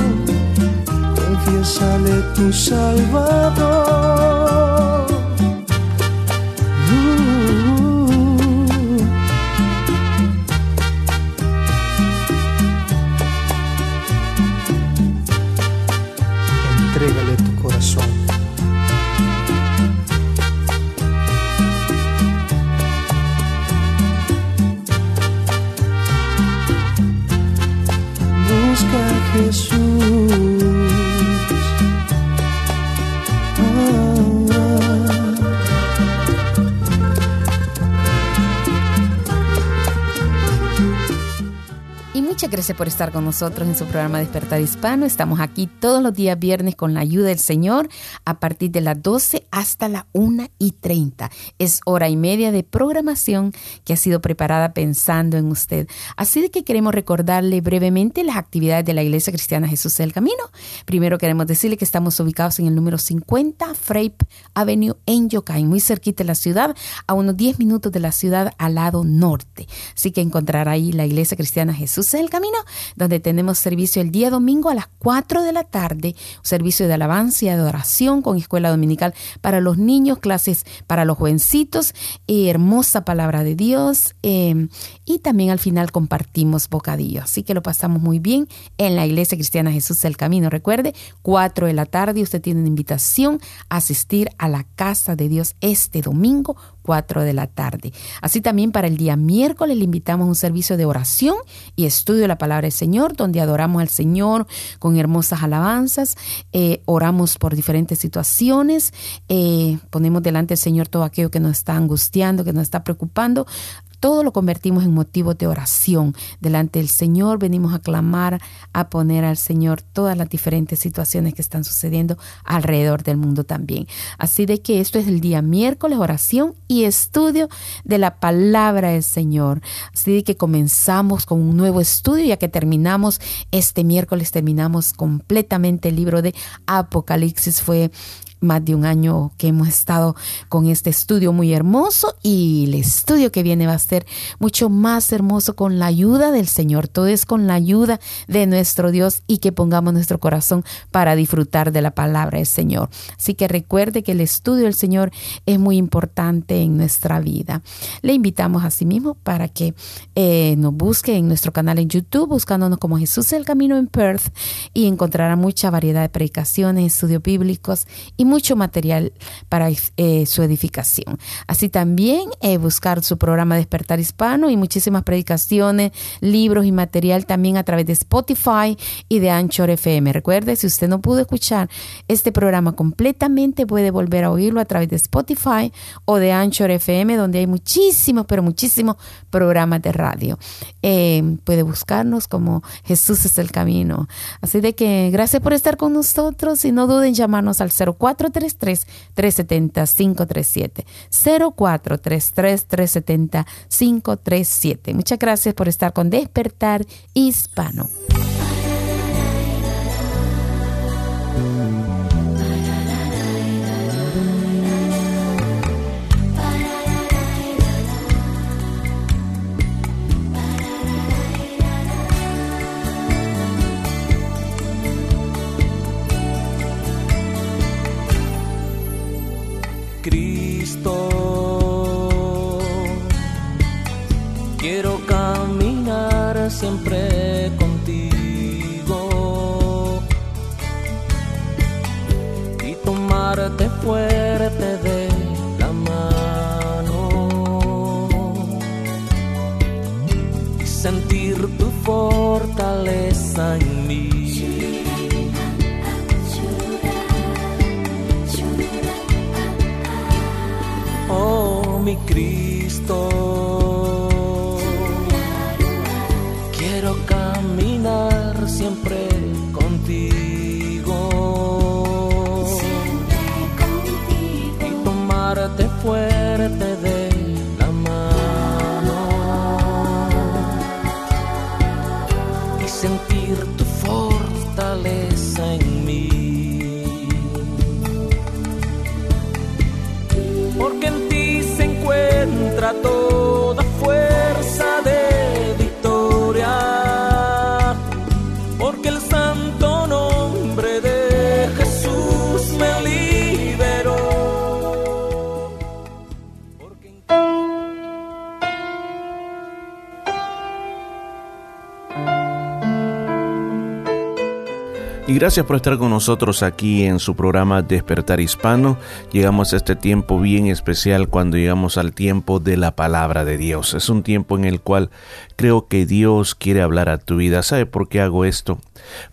confiésale tu Salvador.
Gracias por estar con nosotros en su programa Despertar Hispano. Estamos aquí todos los días viernes con la ayuda del Señor a partir de las 12 hasta la 1 y 30. Es hora y media de programación que ha sido preparada pensando en usted. Así que queremos recordarle brevemente las actividades de la Iglesia Cristiana Jesús del Camino. Primero queremos decirle que estamos ubicados en el número 50 Frape Avenue en Yocay, muy cerquita de la ciudad, a unos 10 minutos de la ciudad al lado norte. Así que encontrará ahí la Iglesia Cristiana Jesús del Camino, donde tenemos servicio el día domingo a las 4 de la tarde, servicio de alabanza y adoración con escuela dominical para los niños, clases para los jovencitos, eh, hermosa palabra de Dios eh, y también al final compartimos bocadillo. Así que lo pasamos muy bien en la Iglesia Cristiana Jesús del Camino. Recuerde, 4 de la tarde usted tiene una invitación a asistir a la casa de Dios este domingo 4 de la tarde. Así también para el día miércoles le invitamos a un servicio de oración y estudio de la palabra del Señor, donde adoramos al Señor con hermosas alabanzas, eh, oramos por diferentes situaciones, eh, ponemos delante del Señor todo aquello que nos está angustiando, que nos está preocupando, todo lo convertimos en motivo de oración. Delante del Señor venimos a clamar, a poner al Señor todas las diferentes situaciones que están sucediendo alrededor del mundo también. Así de que esto es el día miércoles, oración y estudio de la palabra del Señor. Así de que comenzamos con un nuevo estudio, ya que terminamos este miércoles, terminamos completamente el libro de Apocalipsis. Fue más de un año que hemos estado con este estudio muy hermoso y el estudio que viene va a ser mucho más hermoso con la ayuda del Señor. Todo es con la ayuda de nuestro Dios y que pongamos nuestro corazón para disfrutar de la palabra del Señor. Así que recuerde que el estudio del Señor es muy importante en nuestra vida. Le invitamos a sí mismo para que eh, nos busque en nuestro canal en YouTube, buscándonos como Jesús el Camino en Perth y encontrará mucha variedad de predicaciones, estudios bíblicos y mucho material para eh, su edificación. Así también eh, buscar su programa Despertar Hispano y muchísimas predicaciones, libros y material también a través de Spotify y de Anchor FM. Recuerde, si usted no pudo escuchar este programa completamente, puede volver a oírlo a través de Spotify o de Anchor FM, donde hay muchísimos, pero muchísimos programas de radio. Eh, puede buscarnos como Jesús es el camino. Así de que gracias por estar con nosotros y no duden en llamarnos al 0433-370-537. 0433-370-537. Muchas gracias por estar con Despertar Hispano.
siempre contigo
y tomarte fuerte de la mano y sentir tu fortaleza en mí. Oh, mi Cristo. Encuentra
Gracias por estar con nosotros aquí en su programa Despertar Hispano. Llegamos a este tiempo bien especial cuando llegamos al tiempo de la palabra de Dios. Es un tiempo en el cual creo que Dios quiere hablar a tu vida. ¿Sabe por qué hago esto?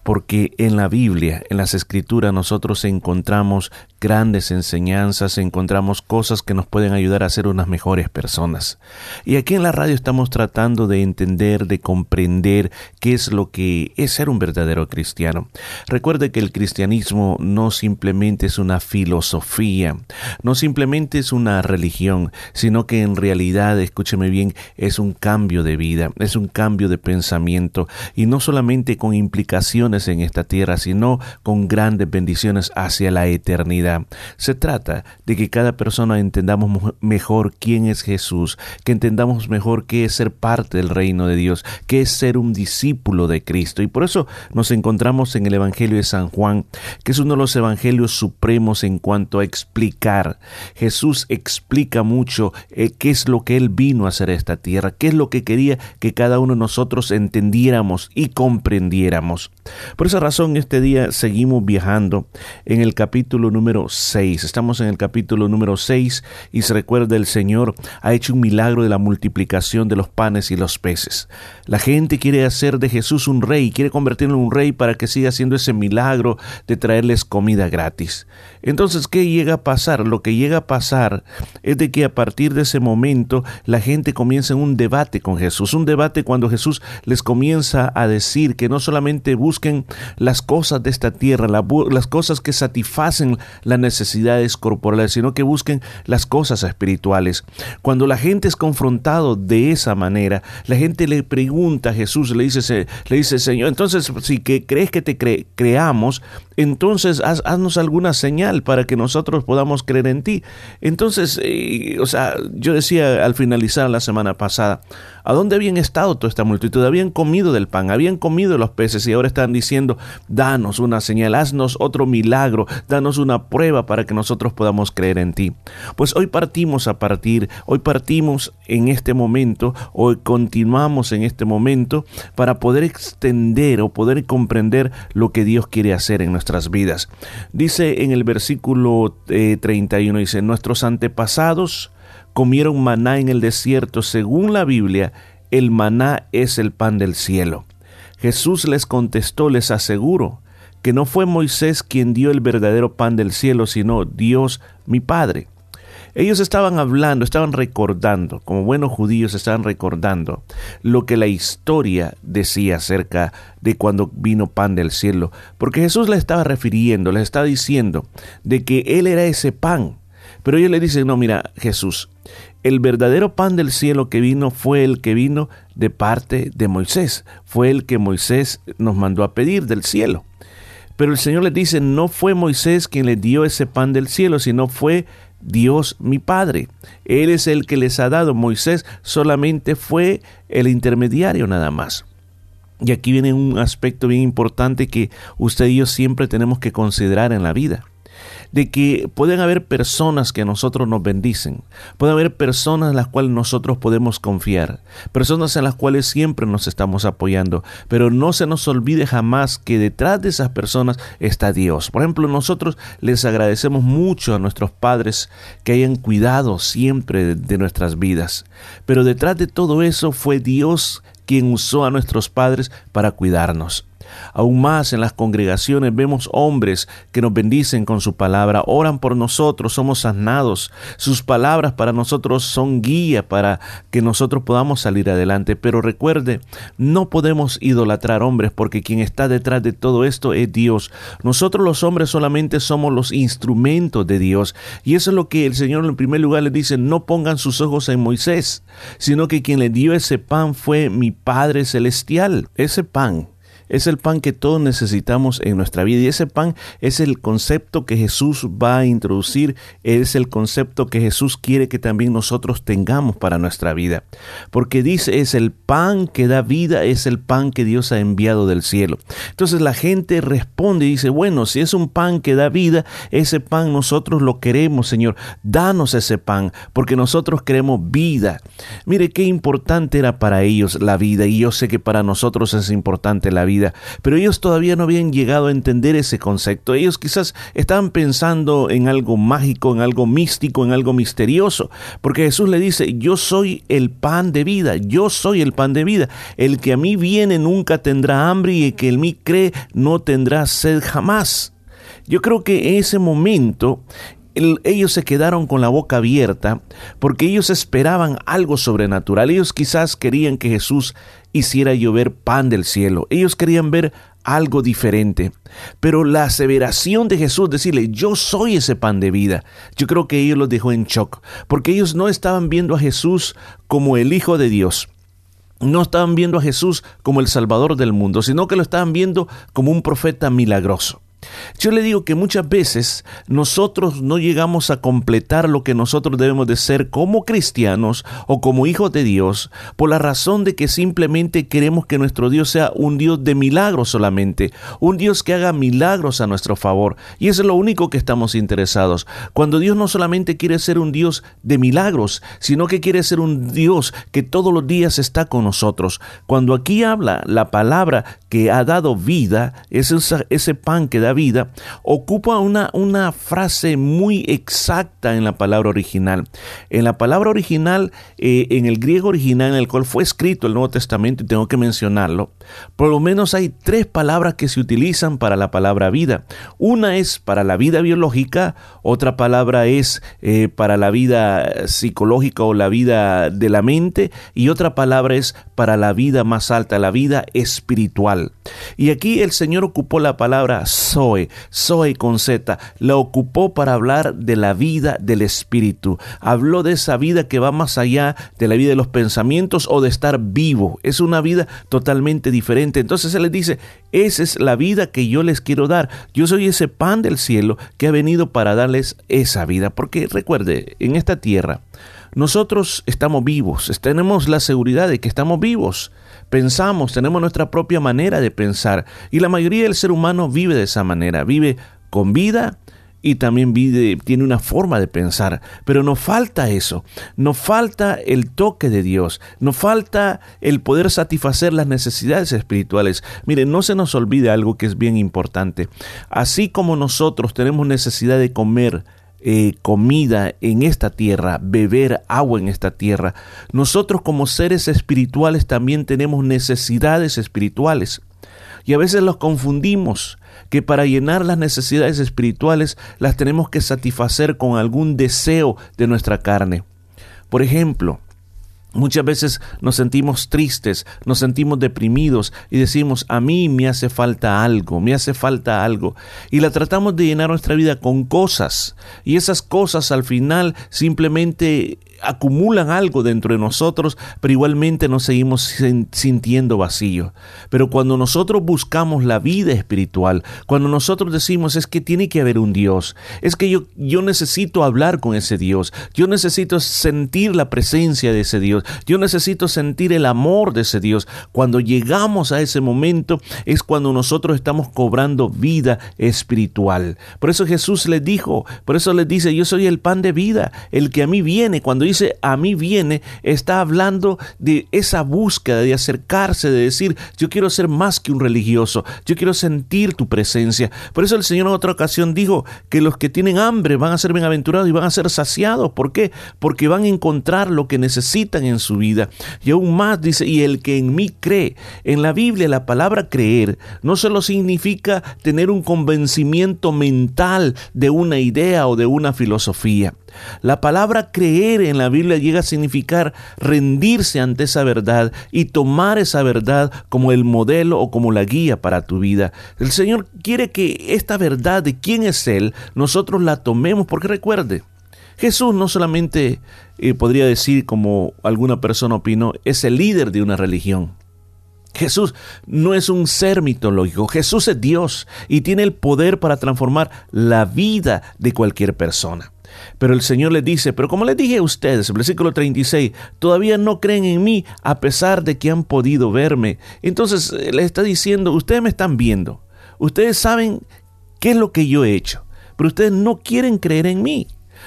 Porque en la Biblia, en las Escrituras, nosotros encontramos grandes enseñanzas, encontramos cosas que nos pueden ayudar a ser unas mejores personas. Y aquí en la radio estamos tratando de entender, de comprender qué es lo que es ser un verdadero cristiano. Recuerde que el cristianismo no simplemente es una filosofía, no simplemente es una religión, sino que en realidad, escúcheme bien, es un cambio de vida, es un cambio de pensamiento y no solamente con implicaciones en esta tierra, sino con grandes bendiciones hacia la eternidad. Se trata de que cada persona entendamos mo- mejor quién es Jesús, que entendamos mejor qué es ser parte del reino de Dios, qué es ser un discípulo de Cristo. Y por eso nos encontramos en el Evangelio de San Juan, que es uno de los evangelios supremos en cuanto a explicar. Jesús explica mucho eh, qué es lo que Él vino a hacer a esta tierra, qué es lo que quería que cada uno de nosotros entendiéramos y comprendiéramos. Por esa razón, este día seguimos viajando en el capítulo número 6. Estamos en el capítulo número 6 y se recuerda el Señor ha hecho un milagro de la multiplicación de los panes y los peces. La gente quiere hacer de Jesús un rey, quiere convertirlo en un rey para que siga haciendo ese milagro de traerles comida gratis. Entonces, ¿qué llega a pasar? Lo que llega a pasar es de que a partir de ese momento la gente comienza en un debate con Jesús, un debate cuando Jesús les comienza a decir que no solamente busquen las cosas de esta tierra, las cosas que satisfacen las necesidades corporales, sino que busquen las cosas espirituales. Cuando la gente es confrontado de esa manera, la gente le pregunta a Jesús, le dice, le dice Señor, entonces si crees que te cre- creamos, entonces haz- haznos alguna señal para que nosotros podamos creer en ti. Entonces, eh, o sea, yo decía al finalizar la semana pasada, ¿a dónde habían estado toda esta multitud? Habían comido del pan, habían comido los peces y ahora están diciendo, danos una señal, haznos otro milagro, danos una prueba para que nosotros podamos creer en ti. Pues hoy partimos a partir, hoy partimos en este momento, hoy continuamos en este momento para poder extender o poder comprender lo que Dios quiere hacer en nuestras vidas. Dice en el versículo eh, 31, dice, nuestros antepasados comieron maná en el desierto. Según la Biblia, el maná es el pan del cielo. Jesús les contestó, les aseguro, que no fue Moisés quien dio el verdadero pan del cielo, sino Dios mi Padre. Ellos estaban hablando, estaban recordando, como buenos judíos estaban recordando lo que la historia decía acerca de cuando vino pan del cielo, porque Jesús les estaba refiriendo, les estaba diciendo de que Él era ese pan. Pero ellos le dicen, no, mira, Jesús, el verdadero pan del cielo que vino fue el que vino de parte de Moisés, fue el que Moisés nos mandó a pedir del cielo. Pero el Señor les dice, no fue Moisés quien les dio ese pan del cielo, sino fue Dios mi Padre. Él es el que les ha dado. Moisés solamente fue el intermediario nada más. Y aquí viene un aspecto bien importante que usted y yo siempre tenemos que considerar en la vida de que pueden haber personas que nosotros nos bendicen, pueden haber personas en las cuales nosotros podemos confiar, personas en las cuales siempre nos estamos apoyando, pero no se nos olvide jamás que detrás de esas personas está Dios. Por ejemplo, nosotros les agradecemos mucho a nuestros padres que hayan cuidado siempre de nuestras vidas, pero detrás de todo eso fue Dios quien usó a nuestros padres para cuidarnos. Aún más en las congregaciones vemos hombres que nos bendicen con su palabra, oran por nosotros, somos sanados. Sus palabras para nosotros son guía para que nosotros podamos salir adelante. Pero recuerde, no podemos idolatrar hombres porque quien está detrás de todo esto es Dios. Nosotros los hombres solamente somos los instrumentos de Dios. Y eso es lo que el Señor en primer lugar le dice, no pongan sus ojos en Moisés, sino que quien le dio ese pan fue mi Padre Celestial. Ese pan es el pan que todos necesitamos en nuestra vida y ese pan es el concepto que Jesús va a introducir, es el concepto que Jesús quiere que también nosotros tengamos para nuestra vida. Porque dice, es el pan que da vida, es el pan que Dios ha enviado del cielo. Entonces la gente responde y dice, bueno, si es un pan que da vida, ese pan nosotros lo queremos, Señor. Danos ese pan, porque nosotros queremos vida. Mire qué importante era para ellos la vida y yo sé que para nosotros es importante la vida pero ellos todavía no habían llegado a entender ese concepto. Ellos quizás estaban pensando en algo mágico, en algo místico, en algo misterioso, porque Jesús le dice, yo soy el pan de vida, yo soy el pan de vida. El que a mí viene nunca tendrá hambre y el que en mí cree no tendrá sed jamás. Yo creo que en ese momento ellos se quedaron con la boca abierta porque ellos esperaban algo sobrenatural. Ellos quizás querían que Jesús hiciera llover pan del cielo. Ellos querían ver algo diferente. Pero la aseveración de Jesús, decirle, yo soy ese pan de vida, yo creo que ellos los dejó en shock, porque ellos no estaban viendo a Jesús como el Hijo de Dios. No estaban viendo a Jesús como el Salvador del mundo, sino que lo estaban viendo como un profeta milagroso. Yo le digo que muchas veces nosotros no llegamos a completar lo que nosotros debemos de ser como cristianos o como hijos de Dios por la razón de que simplemente queremos que nuestro Dios sea un Dios de milagros solamente, un Dios que haga milagros a nuestro favor. Y eso es lo único que estamos interesados. Cuando Dios no solamente quiere ser un Dios de milagros, sino que quiere ser un Dios que todos los días está con nosotros. Cuando aquí habla la palabra que ha dado vida, es ese pan que da vida, ocupa una, una frase muy exacta en la palabra original. En la palabra original, eh, en el griego original en el cual fue escrito el Nuevo Testamento, y tengo que mencionarlo, por lo menos hay tres palabras que se utilizan para la palabra vida. Una es para la vida biológica, otra palabra es eh, para la vida psicológica o la vida de la mente, y otra palabra es para la vida más alta, la vida espiritual. Y aquí el Señor ocupó la palabra Zoe, Zoe con Z, la ocupó para hablar de la vida del Espíritu. Habló de esa vida que va más allá de la vida de los pensamientos o de estar vivo. Es una vida totalmente diferente. Entonces Él les dice, esa es la vida que yo les quiero dar. Yo soy ese pan del cielo que ha venido para darles esa vida. Porque recuerde, en esta tierra, nosotros estamos vivos, tenemos la seguridad de que estamos vivos pensamos, tenemos nuestra propia manera de pensar y la mayoría del ser humano vive de esa manera, vive con vida y también vive, tiene una forma de pensar, pero nos falta eso, nos falta el toque de Dios, nos falta el poder satisfacer las necesidades espirituales. Mire, no se nos olvide algo que es bien importante. Así como nosotros tenemos necesidad de comer, eh, comida en esta tierra, beber agua en esta tierra. Nosotros como seres espirituales también tenemos necesidades espirituales. Y a veces los confundimos, que para llenar las necesidades espirituales las tenemos que satisfacer con algún deseo de nuestra carne. Por ejemplo, Muchas veces nos sentimos tristes, nos sentimos deprimidos y decimos, a mí me hace falta algo, me hace falta algo. Y la tratamos de llenar nuestra vida con cosas. Y esas cosas al final simplemente acumulan algo dentro de nosotros, pero igualmente nos seguimos sintiendo vacíos. Pero cuando nosotros buscamos la vida espiritual, cuando nosotros decimos es que tiene que haber un Dios, es que yo, yo necesito hablar con ese Dios, yo necesito sentir la presencia de ese Dios, yo necesito sentir el amor de ese Dios, cuando llegamos a ese momento es cuando nosotros estamos cobrando vida espiritual. Por eso Jesús les dijo, por eso les dice, yo soy el pan de vida, el que a mí viene, cuando dice a mí viene, está hablando de esa búsqueda de acercarse, de decir, yo quiero ser más que un religioso, yo quiero sentir tu presencia. Por eso el Señor en otra ocasión dijo que los que tienen hambre van a ser bienaventurados y van a ser saciados. ¿Por qué? Porque van a encontrar lo que necesitan en su vida. Y aún más dice, y el que en mí cree. En la Biblia la palabra creer no solo significa tener un convencimiento mental de una idea o de una filosofía. La palabra creer en la Biblia llega a significar rendirse ante esa verdad y tomar esa verdad como el modelo o como la guía para tu vida. El Señor quiere que esta verdad de quién es Él, nosotros la tomemos porque recuerde, Jesús no solamente eh, podría decir, como alguna persona opinó, es el líder de una religión. Jesús no es un ser mitológico, Jesús es Dios y tiene el poder para transformar la vida de cualquier persona. Pero el Señor les dice, pero como les dije a ustedes, versículo 36, todavía no creen en mí a pesar de que han podido verme. Entonces eh, les está diciendo, ustedes me están viendo, ustedes saben qué es lo que yo he hecho, pero ustedes no quieren creer en mí.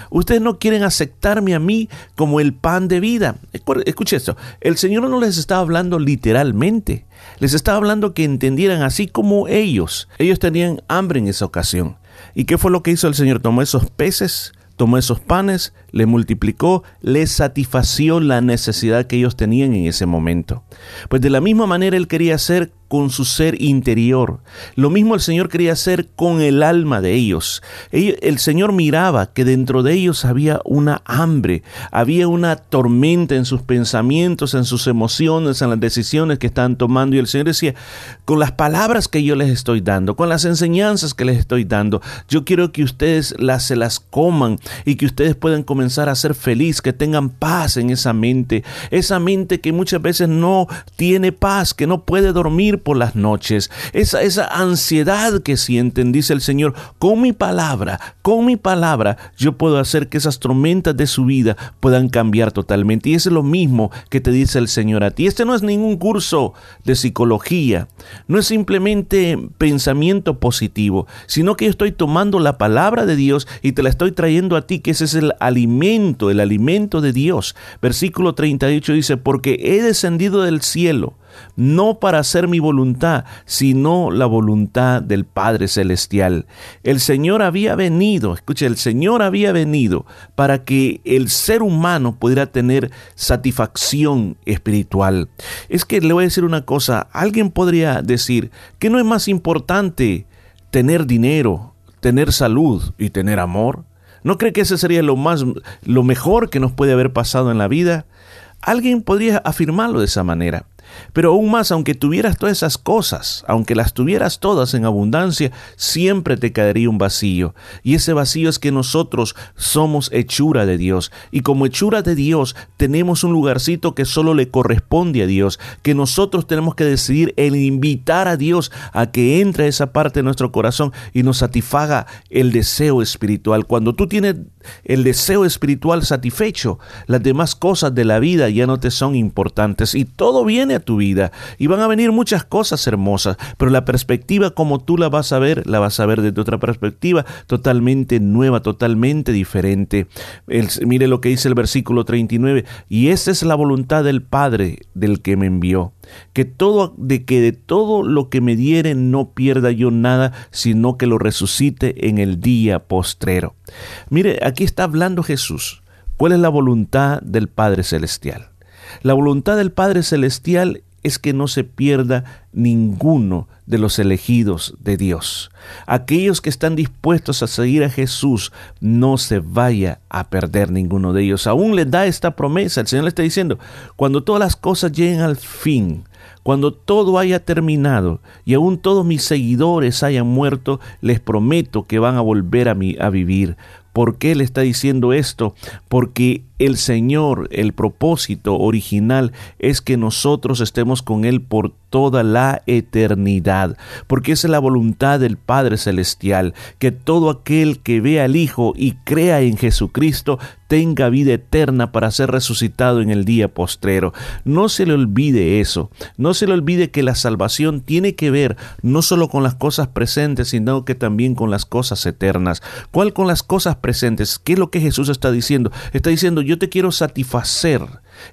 Ustedes no quieren aceptarme a mí como el pan de vida. Escuche esto, el Señor no les estaba hablando literalmente, les estaba hablando que entendieran así como ellos. Ellos tenían hambre en esa ocasión. ¿Y qué fue lo que hizo el Señor? Tomó esos peces, tomó esos panes, le multiplicó, le satisfació la necesidad que ellos tenían en ese momento. Pues de la misma manera Él quería hacer con su ser interior. Lo mismo el Señor quería hacer con el alma de ellos. El Señor miraba que dentro de ellos había una hambre, había una tormenta en sus pensamientos, en sus emociones, en las decisiones que están tomando. Y el Señor decía, con las palabras que yo les estoy dando, con las enseñanzas que les estoy dando, yo quiero que ustedes las, se las coman y que ustedes puedan comenzar a ser feliz, que tengan paz en esa mente, esa mente que muchas veces no tiene paz, que no puede por las noches, esa, esa ansiedad que sienten, dice el Señor, con mi palabra, con mi palabra, yo puedo hacer que esas tormentas de su vida puedan cambiar totalmente. Y es lo mismo que te dice el Señor a ti. Este no es ningún curso de psicología, no es simplemente pensamiento positivo, sino que yo estoy tomando la palabra de Dios y te la estoy trayendo a ti, que ese es el alimento, el alimento de Dios. Versículo 38 dice, porque he descendido del cielo no para hacer mi voluntad, sino la voluntad del Padre Celestial. El Señor había venido, escuche, el Señor había venido para que el ser humano pudiera tener satisfacción espiritual. Es que le voy a decir una cosa, alguien podría decir que no es más importante tener dinero, tener salud y tener amor. ¿No cree que ese sería lo más lo mejor que nos puede haber pasado en la vida? Alguien podría afirmarlo de esa manera. Pero aún más, aunque tuvieras todas esas cosas, aunque las tuvieras todas en abundancia, siempre te caería un vacío. Y ese vacío es que nosotros somos hechura de Dios. Y como hechura de Dios tenemos un lugarcito que solo le corresponde a Dios, que nosotros tenemos que decidir el invitar a Dios a que entre a esa parte de nuestro corazón y nos satisfaga el deseo espiritual. Cuando tú tienes el deseo espiritual satisfecho, las demás cosas de la vida ya no te son importantes y todo viene tu vida y van a venir muchas cosas hermosas, pero la perspectiva como tú la vas a ver, la vas a ver desde otra perspectiva totalmente nueva, totalmente diferente. mire lo que dice el versículo 39, y esa es la voluntad del Padre del que me envió, que todo de que de todo lo que me diere no pierda yo nada, sino que lo resucite en el día postrero. Mire, aquí está hablando Jesús. ¿Cuál es la voluntad del Padre Celestial? La voluntad del Padre Celestial es que no se pierda ninguno de los elegidos de Dios. Aquellos que están dispuestos a seguir a Jesús, no se vaya a perder ninguno de ellos. Aún les da esta promesa. El Señor le está diciendo, cuando todas las cosas lleguen al fin, cuando todo haya terminado y aún todos mis seguidores hayan muerto, les prometo que van a volver a, mí, a vivir. ¿Por qué le está diciendo esto? Porque el Señor, el propósito original es que nosotros estemos con Él por toda la eternidad, porque es la voluntad del Padre Celestial, que todo aquel que vea al Hijo y crea en Jesucristo tenga vida eterna para ser resucitado en el día postrero. No se le olvide eso, no se le olvide que la salvación tiene que ver no solo con las cosas presentes, sino que también con las cosas eternas. ¿Cuál con las cosas presentes? ¿Qué es lo que Jesús está diciendo? Está diciendo, yo te quiero satisfacer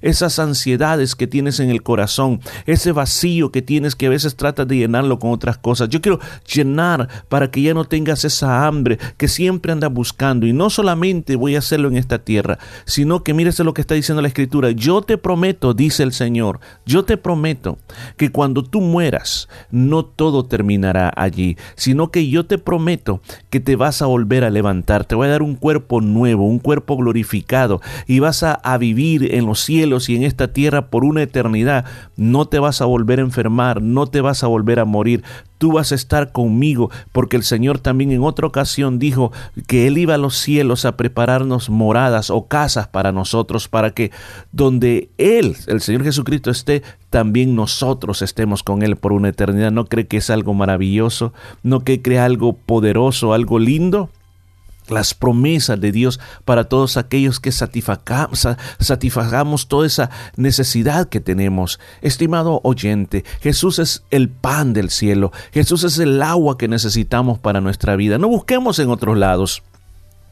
esas ansiedades que tienes en el corazón, ese vacío que tienes que a veces tratas de llenarlo con otras cosas. Yo quiero llenar para que ya no tengas esa hambre que siempre andas buscando. Y no solamente voy a hacerlo en esta tierra, sino que mírese lo que está diciendo la Escritura. Yo te prometo, dice el Señor, yo te prometo que cuando tú mueras, no todo terminará allí, sino que yo te prometo que te vas a volver a levantar. Te voy a dar un cuerpo nuevo, un cuerpo glorificado, y vas a, a vivir en los cielos y en esta tierra por una eternidad. No te vas a volver a enfermar, no te vas a volver a morir. Tú vas a estar conmigo, porque el Señor también en otra ocasión dijo que Él iba a los cielos a prepararnos moradas o casas para nosotros, para que donde Él, el Señor Jesucristo, esté, también nosotros estemos con Él por una eternidad. ¿No cree que es algo maravilloso? ¿No cree que crea algo poderoso, algo lindo? Las promesas de Dios para todos aquellos que satisfagamos, satisfagamos toda esa necesidad que tenemos. Estimado oyente, Jesús es el pan del cielo, Jesús es el agua que necesitamos para nuestra vida. No busquemos en otros lados.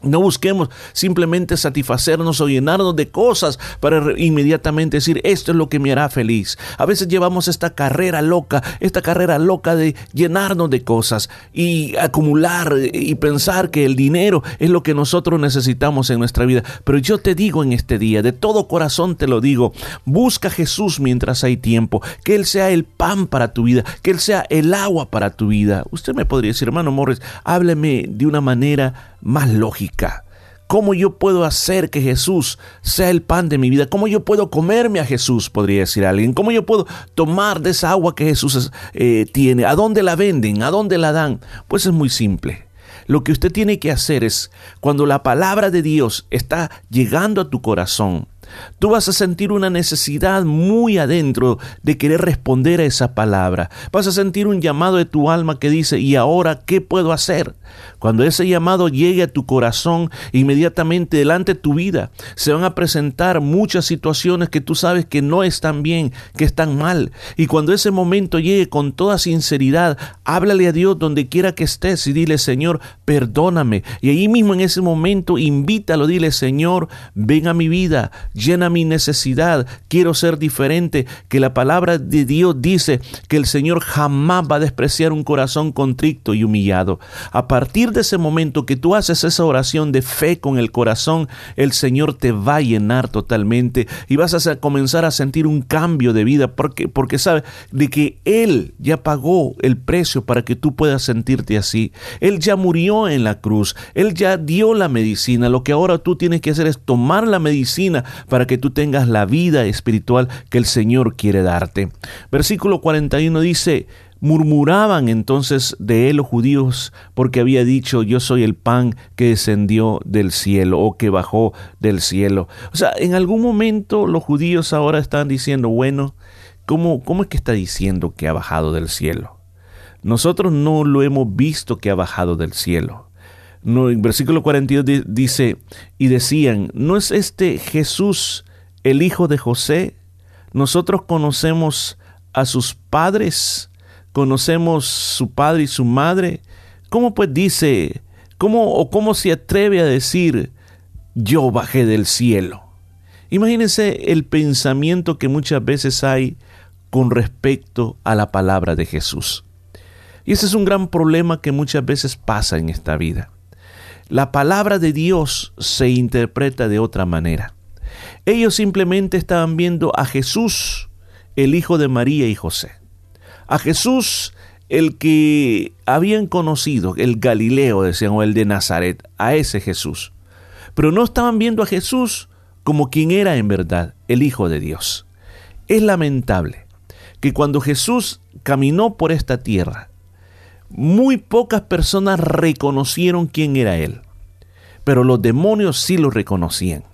No busquemos simplemente satisfacernos o llenarnos de cosas para inmediatamente decir esto es lo que me hará feliz. A veces llevamos esta carrera loca, esta carrera loca de llenarnos de cosas y acumular y pensar que el dinero es lo que nosotros necesitamos en nuestra vida. Pero yo te digo en este día, de todo corazón te lo digo, busca a Jesús mientras hay tiempo, que Él sea el pan para tu vida, que Él sea el agua para tu vida. Usted me podría decir, hermano Morris, hábleme de una manera más lógica. ¿Cómo yo puedo hacer que Jesús sea el pan de mi vida? ¿Cómo yo puedo comerme a Jesús? Podría decir alguien. ¿Cómo yo puedo tomar de esa agua que Jesús eh, tiene? ¿A dónde la venden? ¿A dónde la dan? Pues es muy simple. Lo que usted tiene que hacer es, cuando la palabra de Dios está llegando a tu corazón, tú vas a sentir una necesidad muy adentro de querer responder a esa palabra. Vas a sentir un llamado de tu alma que dice, ¿y ahora qué puedo hacer? Cuando ese llamado llegue a tu corazón, inmediatamente delante de tu vida se van a presentar muchas situaciones que tú sabes que no están bien, que están mal. Y cuando ese momento llegue con toda sinceridad, háblale a Dios donde quiera que estés y dile, Señor, perdóname. Y ahí mismo en ese momento invítalo, dile, Señor, ven a mi vida, llena mi necesidad, quiero ser diferente, que la palabra de Dios dice que el Señor jamás va a despreciar un corazón contrito y humillado. A partir de ese momento que tú haces esa oración de fe con el corazón, el Señor te va a llenar totalmente y vas a comenzar a sentir un cambio de vida porque, porque sabes de que Él ya pagó el precio para que tú puedas sentirte así. Él ya murió en la cruz, Él ya dio la medicina. Lo que ahora tú tienes que hacer es tomar la medicina para que tú tengas la vida espiritual que el Señor quiere darte. Versículo 41 dice, Murmuraban entonces de él los judíos porque había dicho yo soy el pan que descendió del cielo o que bajó del cielo. O sea, en algún momento los judíos ahora están diciendo, bueno, ¿cómo, cómo es que está diciendo que ha bajado del cielo? Nosotros no lo hemos visto que ha bajado del cielo. En versículo 42 dice, y decían, ¿no es este Jesús el hijo de José? Nosotros conocemos a sus padres conocemos su padre y su madre, ¿cómo pues dice, cómo o cómo se atreve a decir, yo bajé del cielo? Imagínense el pensamiento que muchas veces hay con respecto a la palabra de Jesús. Y ese es un gran problema que muchas veces pasa en esta vida. La palabra de Dios se interpreta de otra manera. Ellos simplemente estaban viendo a Jesús, el hijo de María y José a Jesús el que habían conocido, el Galileo, decían, o el de Nazaret, a ese Jesús. Pero no estaban viendo a Jesús como quien era en verdad, el Hijo de Dios. Es lamentable que cuando Jesús caminó por esta tierra, muy pocas personas reconocieron quién era Él, pero los demonios sí lo reconocían.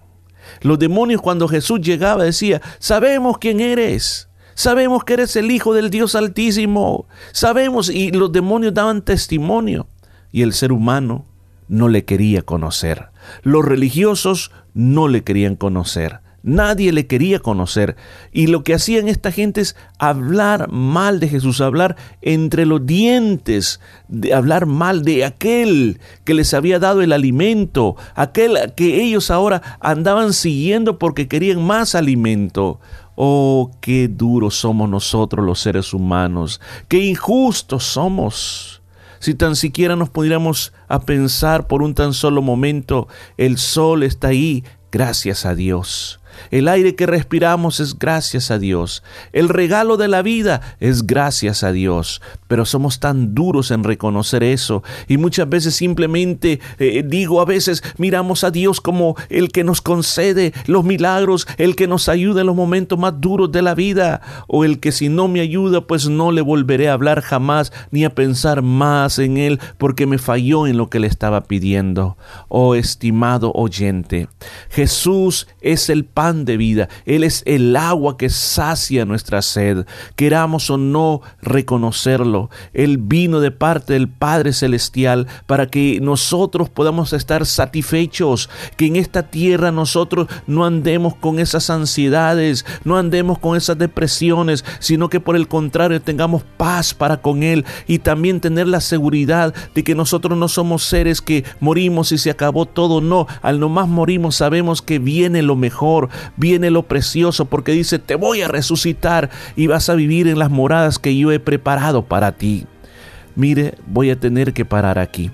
Los demonios cuando Jesús llegaba decía, sabemos quién eres, Sabemos que eres el Hijo del Dios Altísimo. Sabemos y los demonios daban testimonio. Y el ser humano no le quería conocer. Los religiosos no le querían conocer. Nadie le quería conocer. Y lo que hacían esta gente es hablar mal de Jesús, hablar entre los dientes, de hablar mal de aquel que les había dado el alimento, aquel que ellos ahora andaban siguiendo porque querían más alimento. Oh, qué duros somos nosotros los seres humanos, qué injustos somos. Si tan siquiera nos pudiéramos a pensar por un tan solo momento, el sol está ahí, gracias a Dios. El aire que respiramos es gracias a Dios. El regalo de la vida es gracias a Dios. Pero somos tan duros en reconocer eso. Y muchas veces simplemente eh, digo, a veces miramos a Dios como el que nos concede los milagros, el que nos ayuda en los momentos más duros de la vida. O el que si no me ayuda, pues no le volveré a hablar jamás ni a pensar más en él porque me falló en lo que le estaba pidiendo. Oh estimado oyente, Jesús es el de vida. Él es el agua que sacia nuestra sed. Queramos o no reconocerlo. Él vino de parte del Padre Celestial para que nosotros podamos estar satisfechos, que en esta tierra nosotros no andemos con esas ansiedades, no andemos con esas depresiones, sino que por el contrario tengamos paz para con Él y también tener la seguridad de que nosotros no somos seres que morimos y se acabó todo. No, al nomás morimos sabemos que viene lo mejor, viene lo precioso, porque dice, te voy a resucitar y vas a vivir en las moradas que yo he preparado para ti. Mire, voy a tener que parar aquí.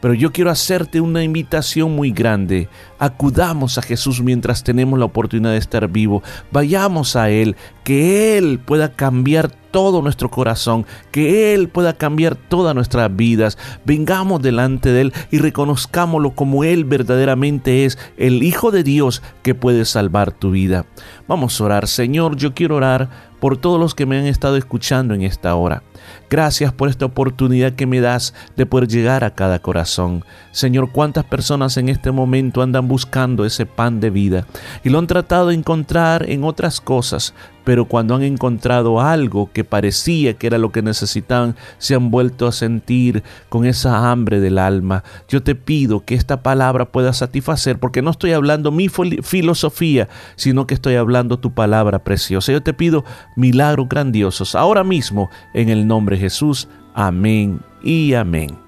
Pero yo quiero hacerte una invitación muy grande. Acudamos a Jesús mientras tenemos la oportunidad de estar vivo. Vayamos a Él, que Él pueda cambiar todo nuestro corazón, que Él pueda cambiar todas nuestras vidas. Vengamos delante de Él y reconozcámoslo como Él verdaderamente es, el Hijo de Dios que puede salvar tu vida. Vamos a orar, Señor, yo quiero orar por todos los que me han estado escuchando en esta hora. Gracias por esta oportunidad que me das de poder llegar a cada corazón. Señor, cuántas personas en este momento andan buscando ese pan de vida y lo han tratado de encontrar en otras cosas, pero cuando han encontrado algo que parecía que era lo que necesitaban, se han vuelto a sentir con esa hambre del alma. Yo te pido que esta palabra pueda satisfacer, porque no estoy hablando mi filosofía, sino que estoy hablando tu palabra preciosa. Yo te pido milagros grandiosos ahora mismo en el nombre de Jesús. Amén y amén.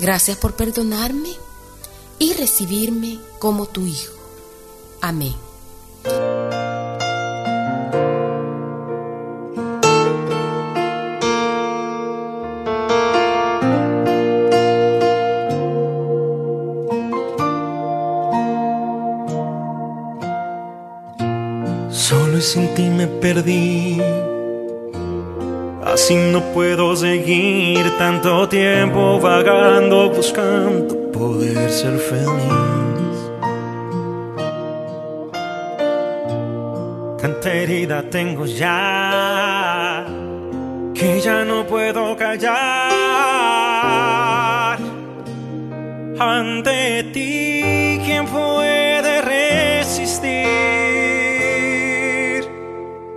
Gracias por perdonarme y recibirme como tu Hijo. Amén.
Solo sin ti me perdí. Así no puedo seguir tanto tiempo vagando buscando poder ser feliz. Tanta herida tengo ya que ya no puedo callar. Ante ti, ¿quién puede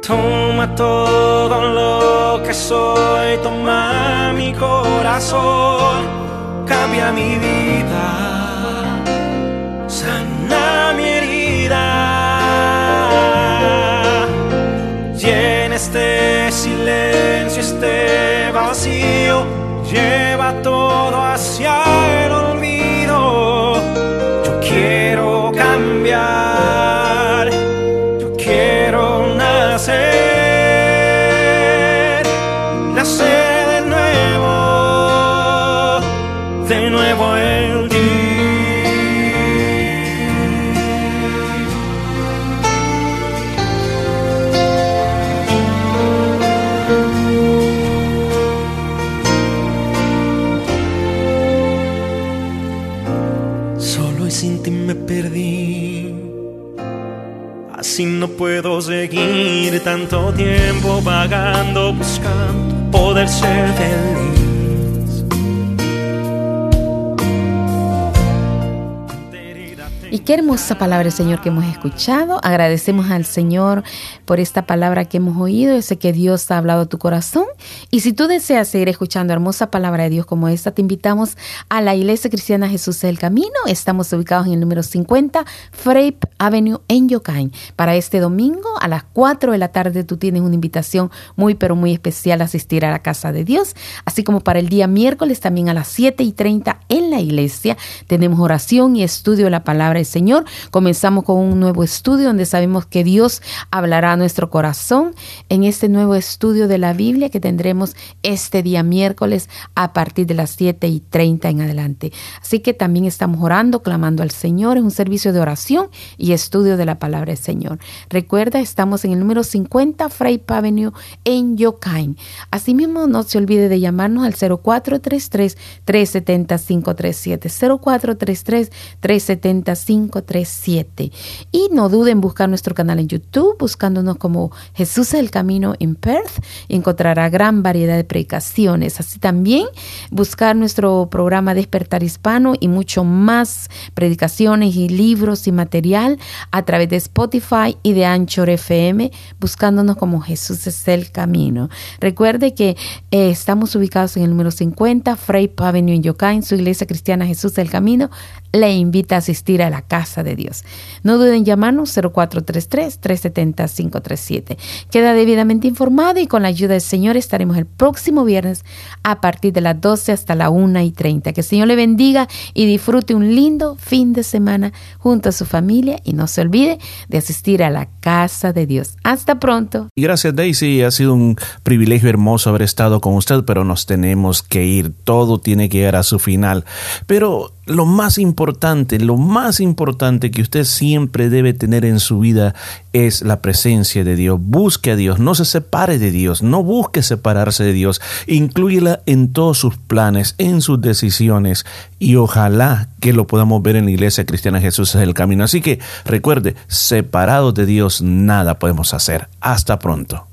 Toma todo lo que soy, toma mi corazón, cambia mi vida, sana mi herida. Llena este silencio, este vacío, lleva todo hacia puedo seguir tanto tiempo vagando, buscando poder ser feliz.
Qué hermosa palabra, Señor, que hemos escuchado. Agradecemos al Señor por esta palabra que hemos oído. Yo sé que Dios ha hablado a tu corazón. Y si tú deseas seguir escuchando hermosa palabra de Dios como esta, te invitamos a la Iglesia Cristiana Jesús del Camino. Estamos ubicados en el número 50 Frape Avenue en Yokain. Para este domingo a las 4 de la tarde tú tienes una invitación muy, pero muy especial a asistir a la casa de Dios. Así como para el día miércoles también a las 7 y 30 en la iglesia tenemos oración y estudio de la palabra del Señor. Comenzamos con un nuevo estudio donde sabemos que Dios hablará a nuestro corazón en este nuevo estudio de la Biblia que tendremos este día miércoles a partir de las 7 y 30 en adelante. Así que también estamos orando, clamando al Señor. Es un servicio de oración y estudio de la palabra del Señor. Recuerda, estamos en el número 50 Fray Avenue en Yokain. Asimismo, no se olvide de llamarnos al 0433 370 537 0433 370 537 y no duden en buscar nuestro canal en YouTube buscándonos como Jesús es el Camino en Perth. Encontrará gran variedad de predicaciones. Así también buscar nuestro programa Despertar Hispano y mucho más predicaciones y libros y material a través de Spotify y de Anchor FM buscándonos como Jesús es el Camino. Recuerde que eh, estamos ubicados en el número 50 Frey Avenue en Yokain su iglesia cristiana Jesús del Camino. Le invita a asistir a la casa de Dios. No duden en llamarnos 0433-370-537. Queda debidamente informado y con la ayuda del Señor estaremos el próximo viernes a partir de las 12 hasta la 1 y 30. Que el Señor le bendiga y disfrute un lindo fin de semana junto a su familia y no se olvide de asistir a la casa de Dios. Hasta pronto.
Y gracias Daisy, ha sido un privilegio hermoso haber estado con usted, pero nos tenemos que ir, todo tiene que llegar a su final. Pero lo más importante, lo más importante que usted siempre debe tener en su vida es la presencia de Dios. Busque a Dios, no se separe de Dios, no busque separarse de Dios. Inclúyela en todos sus planes, en sus decisiones y ojalá que lo podamos ver en la iglesia cristiana Jesús es el camino. Así que recuerde, separados de Dios nada podemos hacer. Hasta pronto.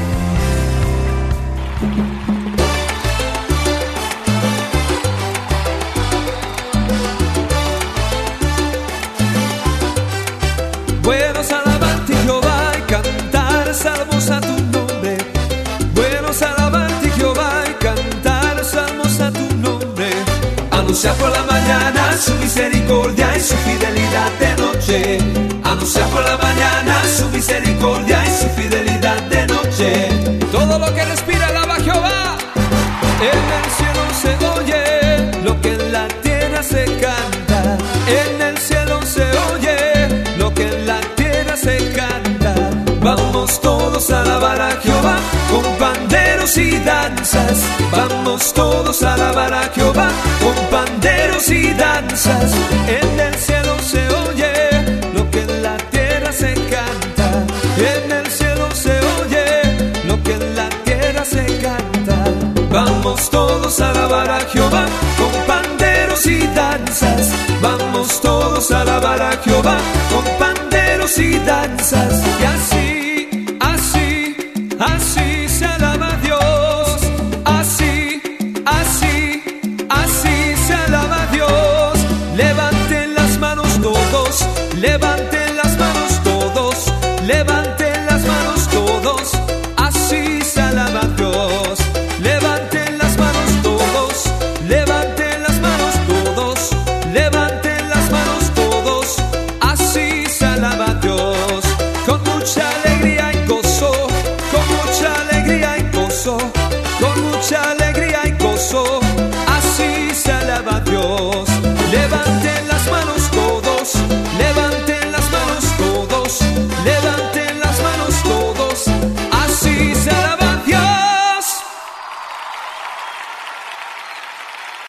Anunciar por la mañana su misericordia y su fidelidad de noche. Anunciar por la mañana su misericordia y su fidelidad de noche. Todo lo que respira alaba Jehová. En el cielo se oye lo que en la tierra se canta. En el cielo se oye lo que en la tierra se canta. Vamos todos a alabar a Jehová con panderos y danzas. Vamos todos a alabar a Jehová con panderos y danzas. En el cielo se oye lo que en la tierra se canta. En el cielo se oye lo que en la tierra se canta. Vamos todos a alabar a Jehová con panderos y danzas. Vamos todos a alabar a Jehová con panderos y danzas. Y así,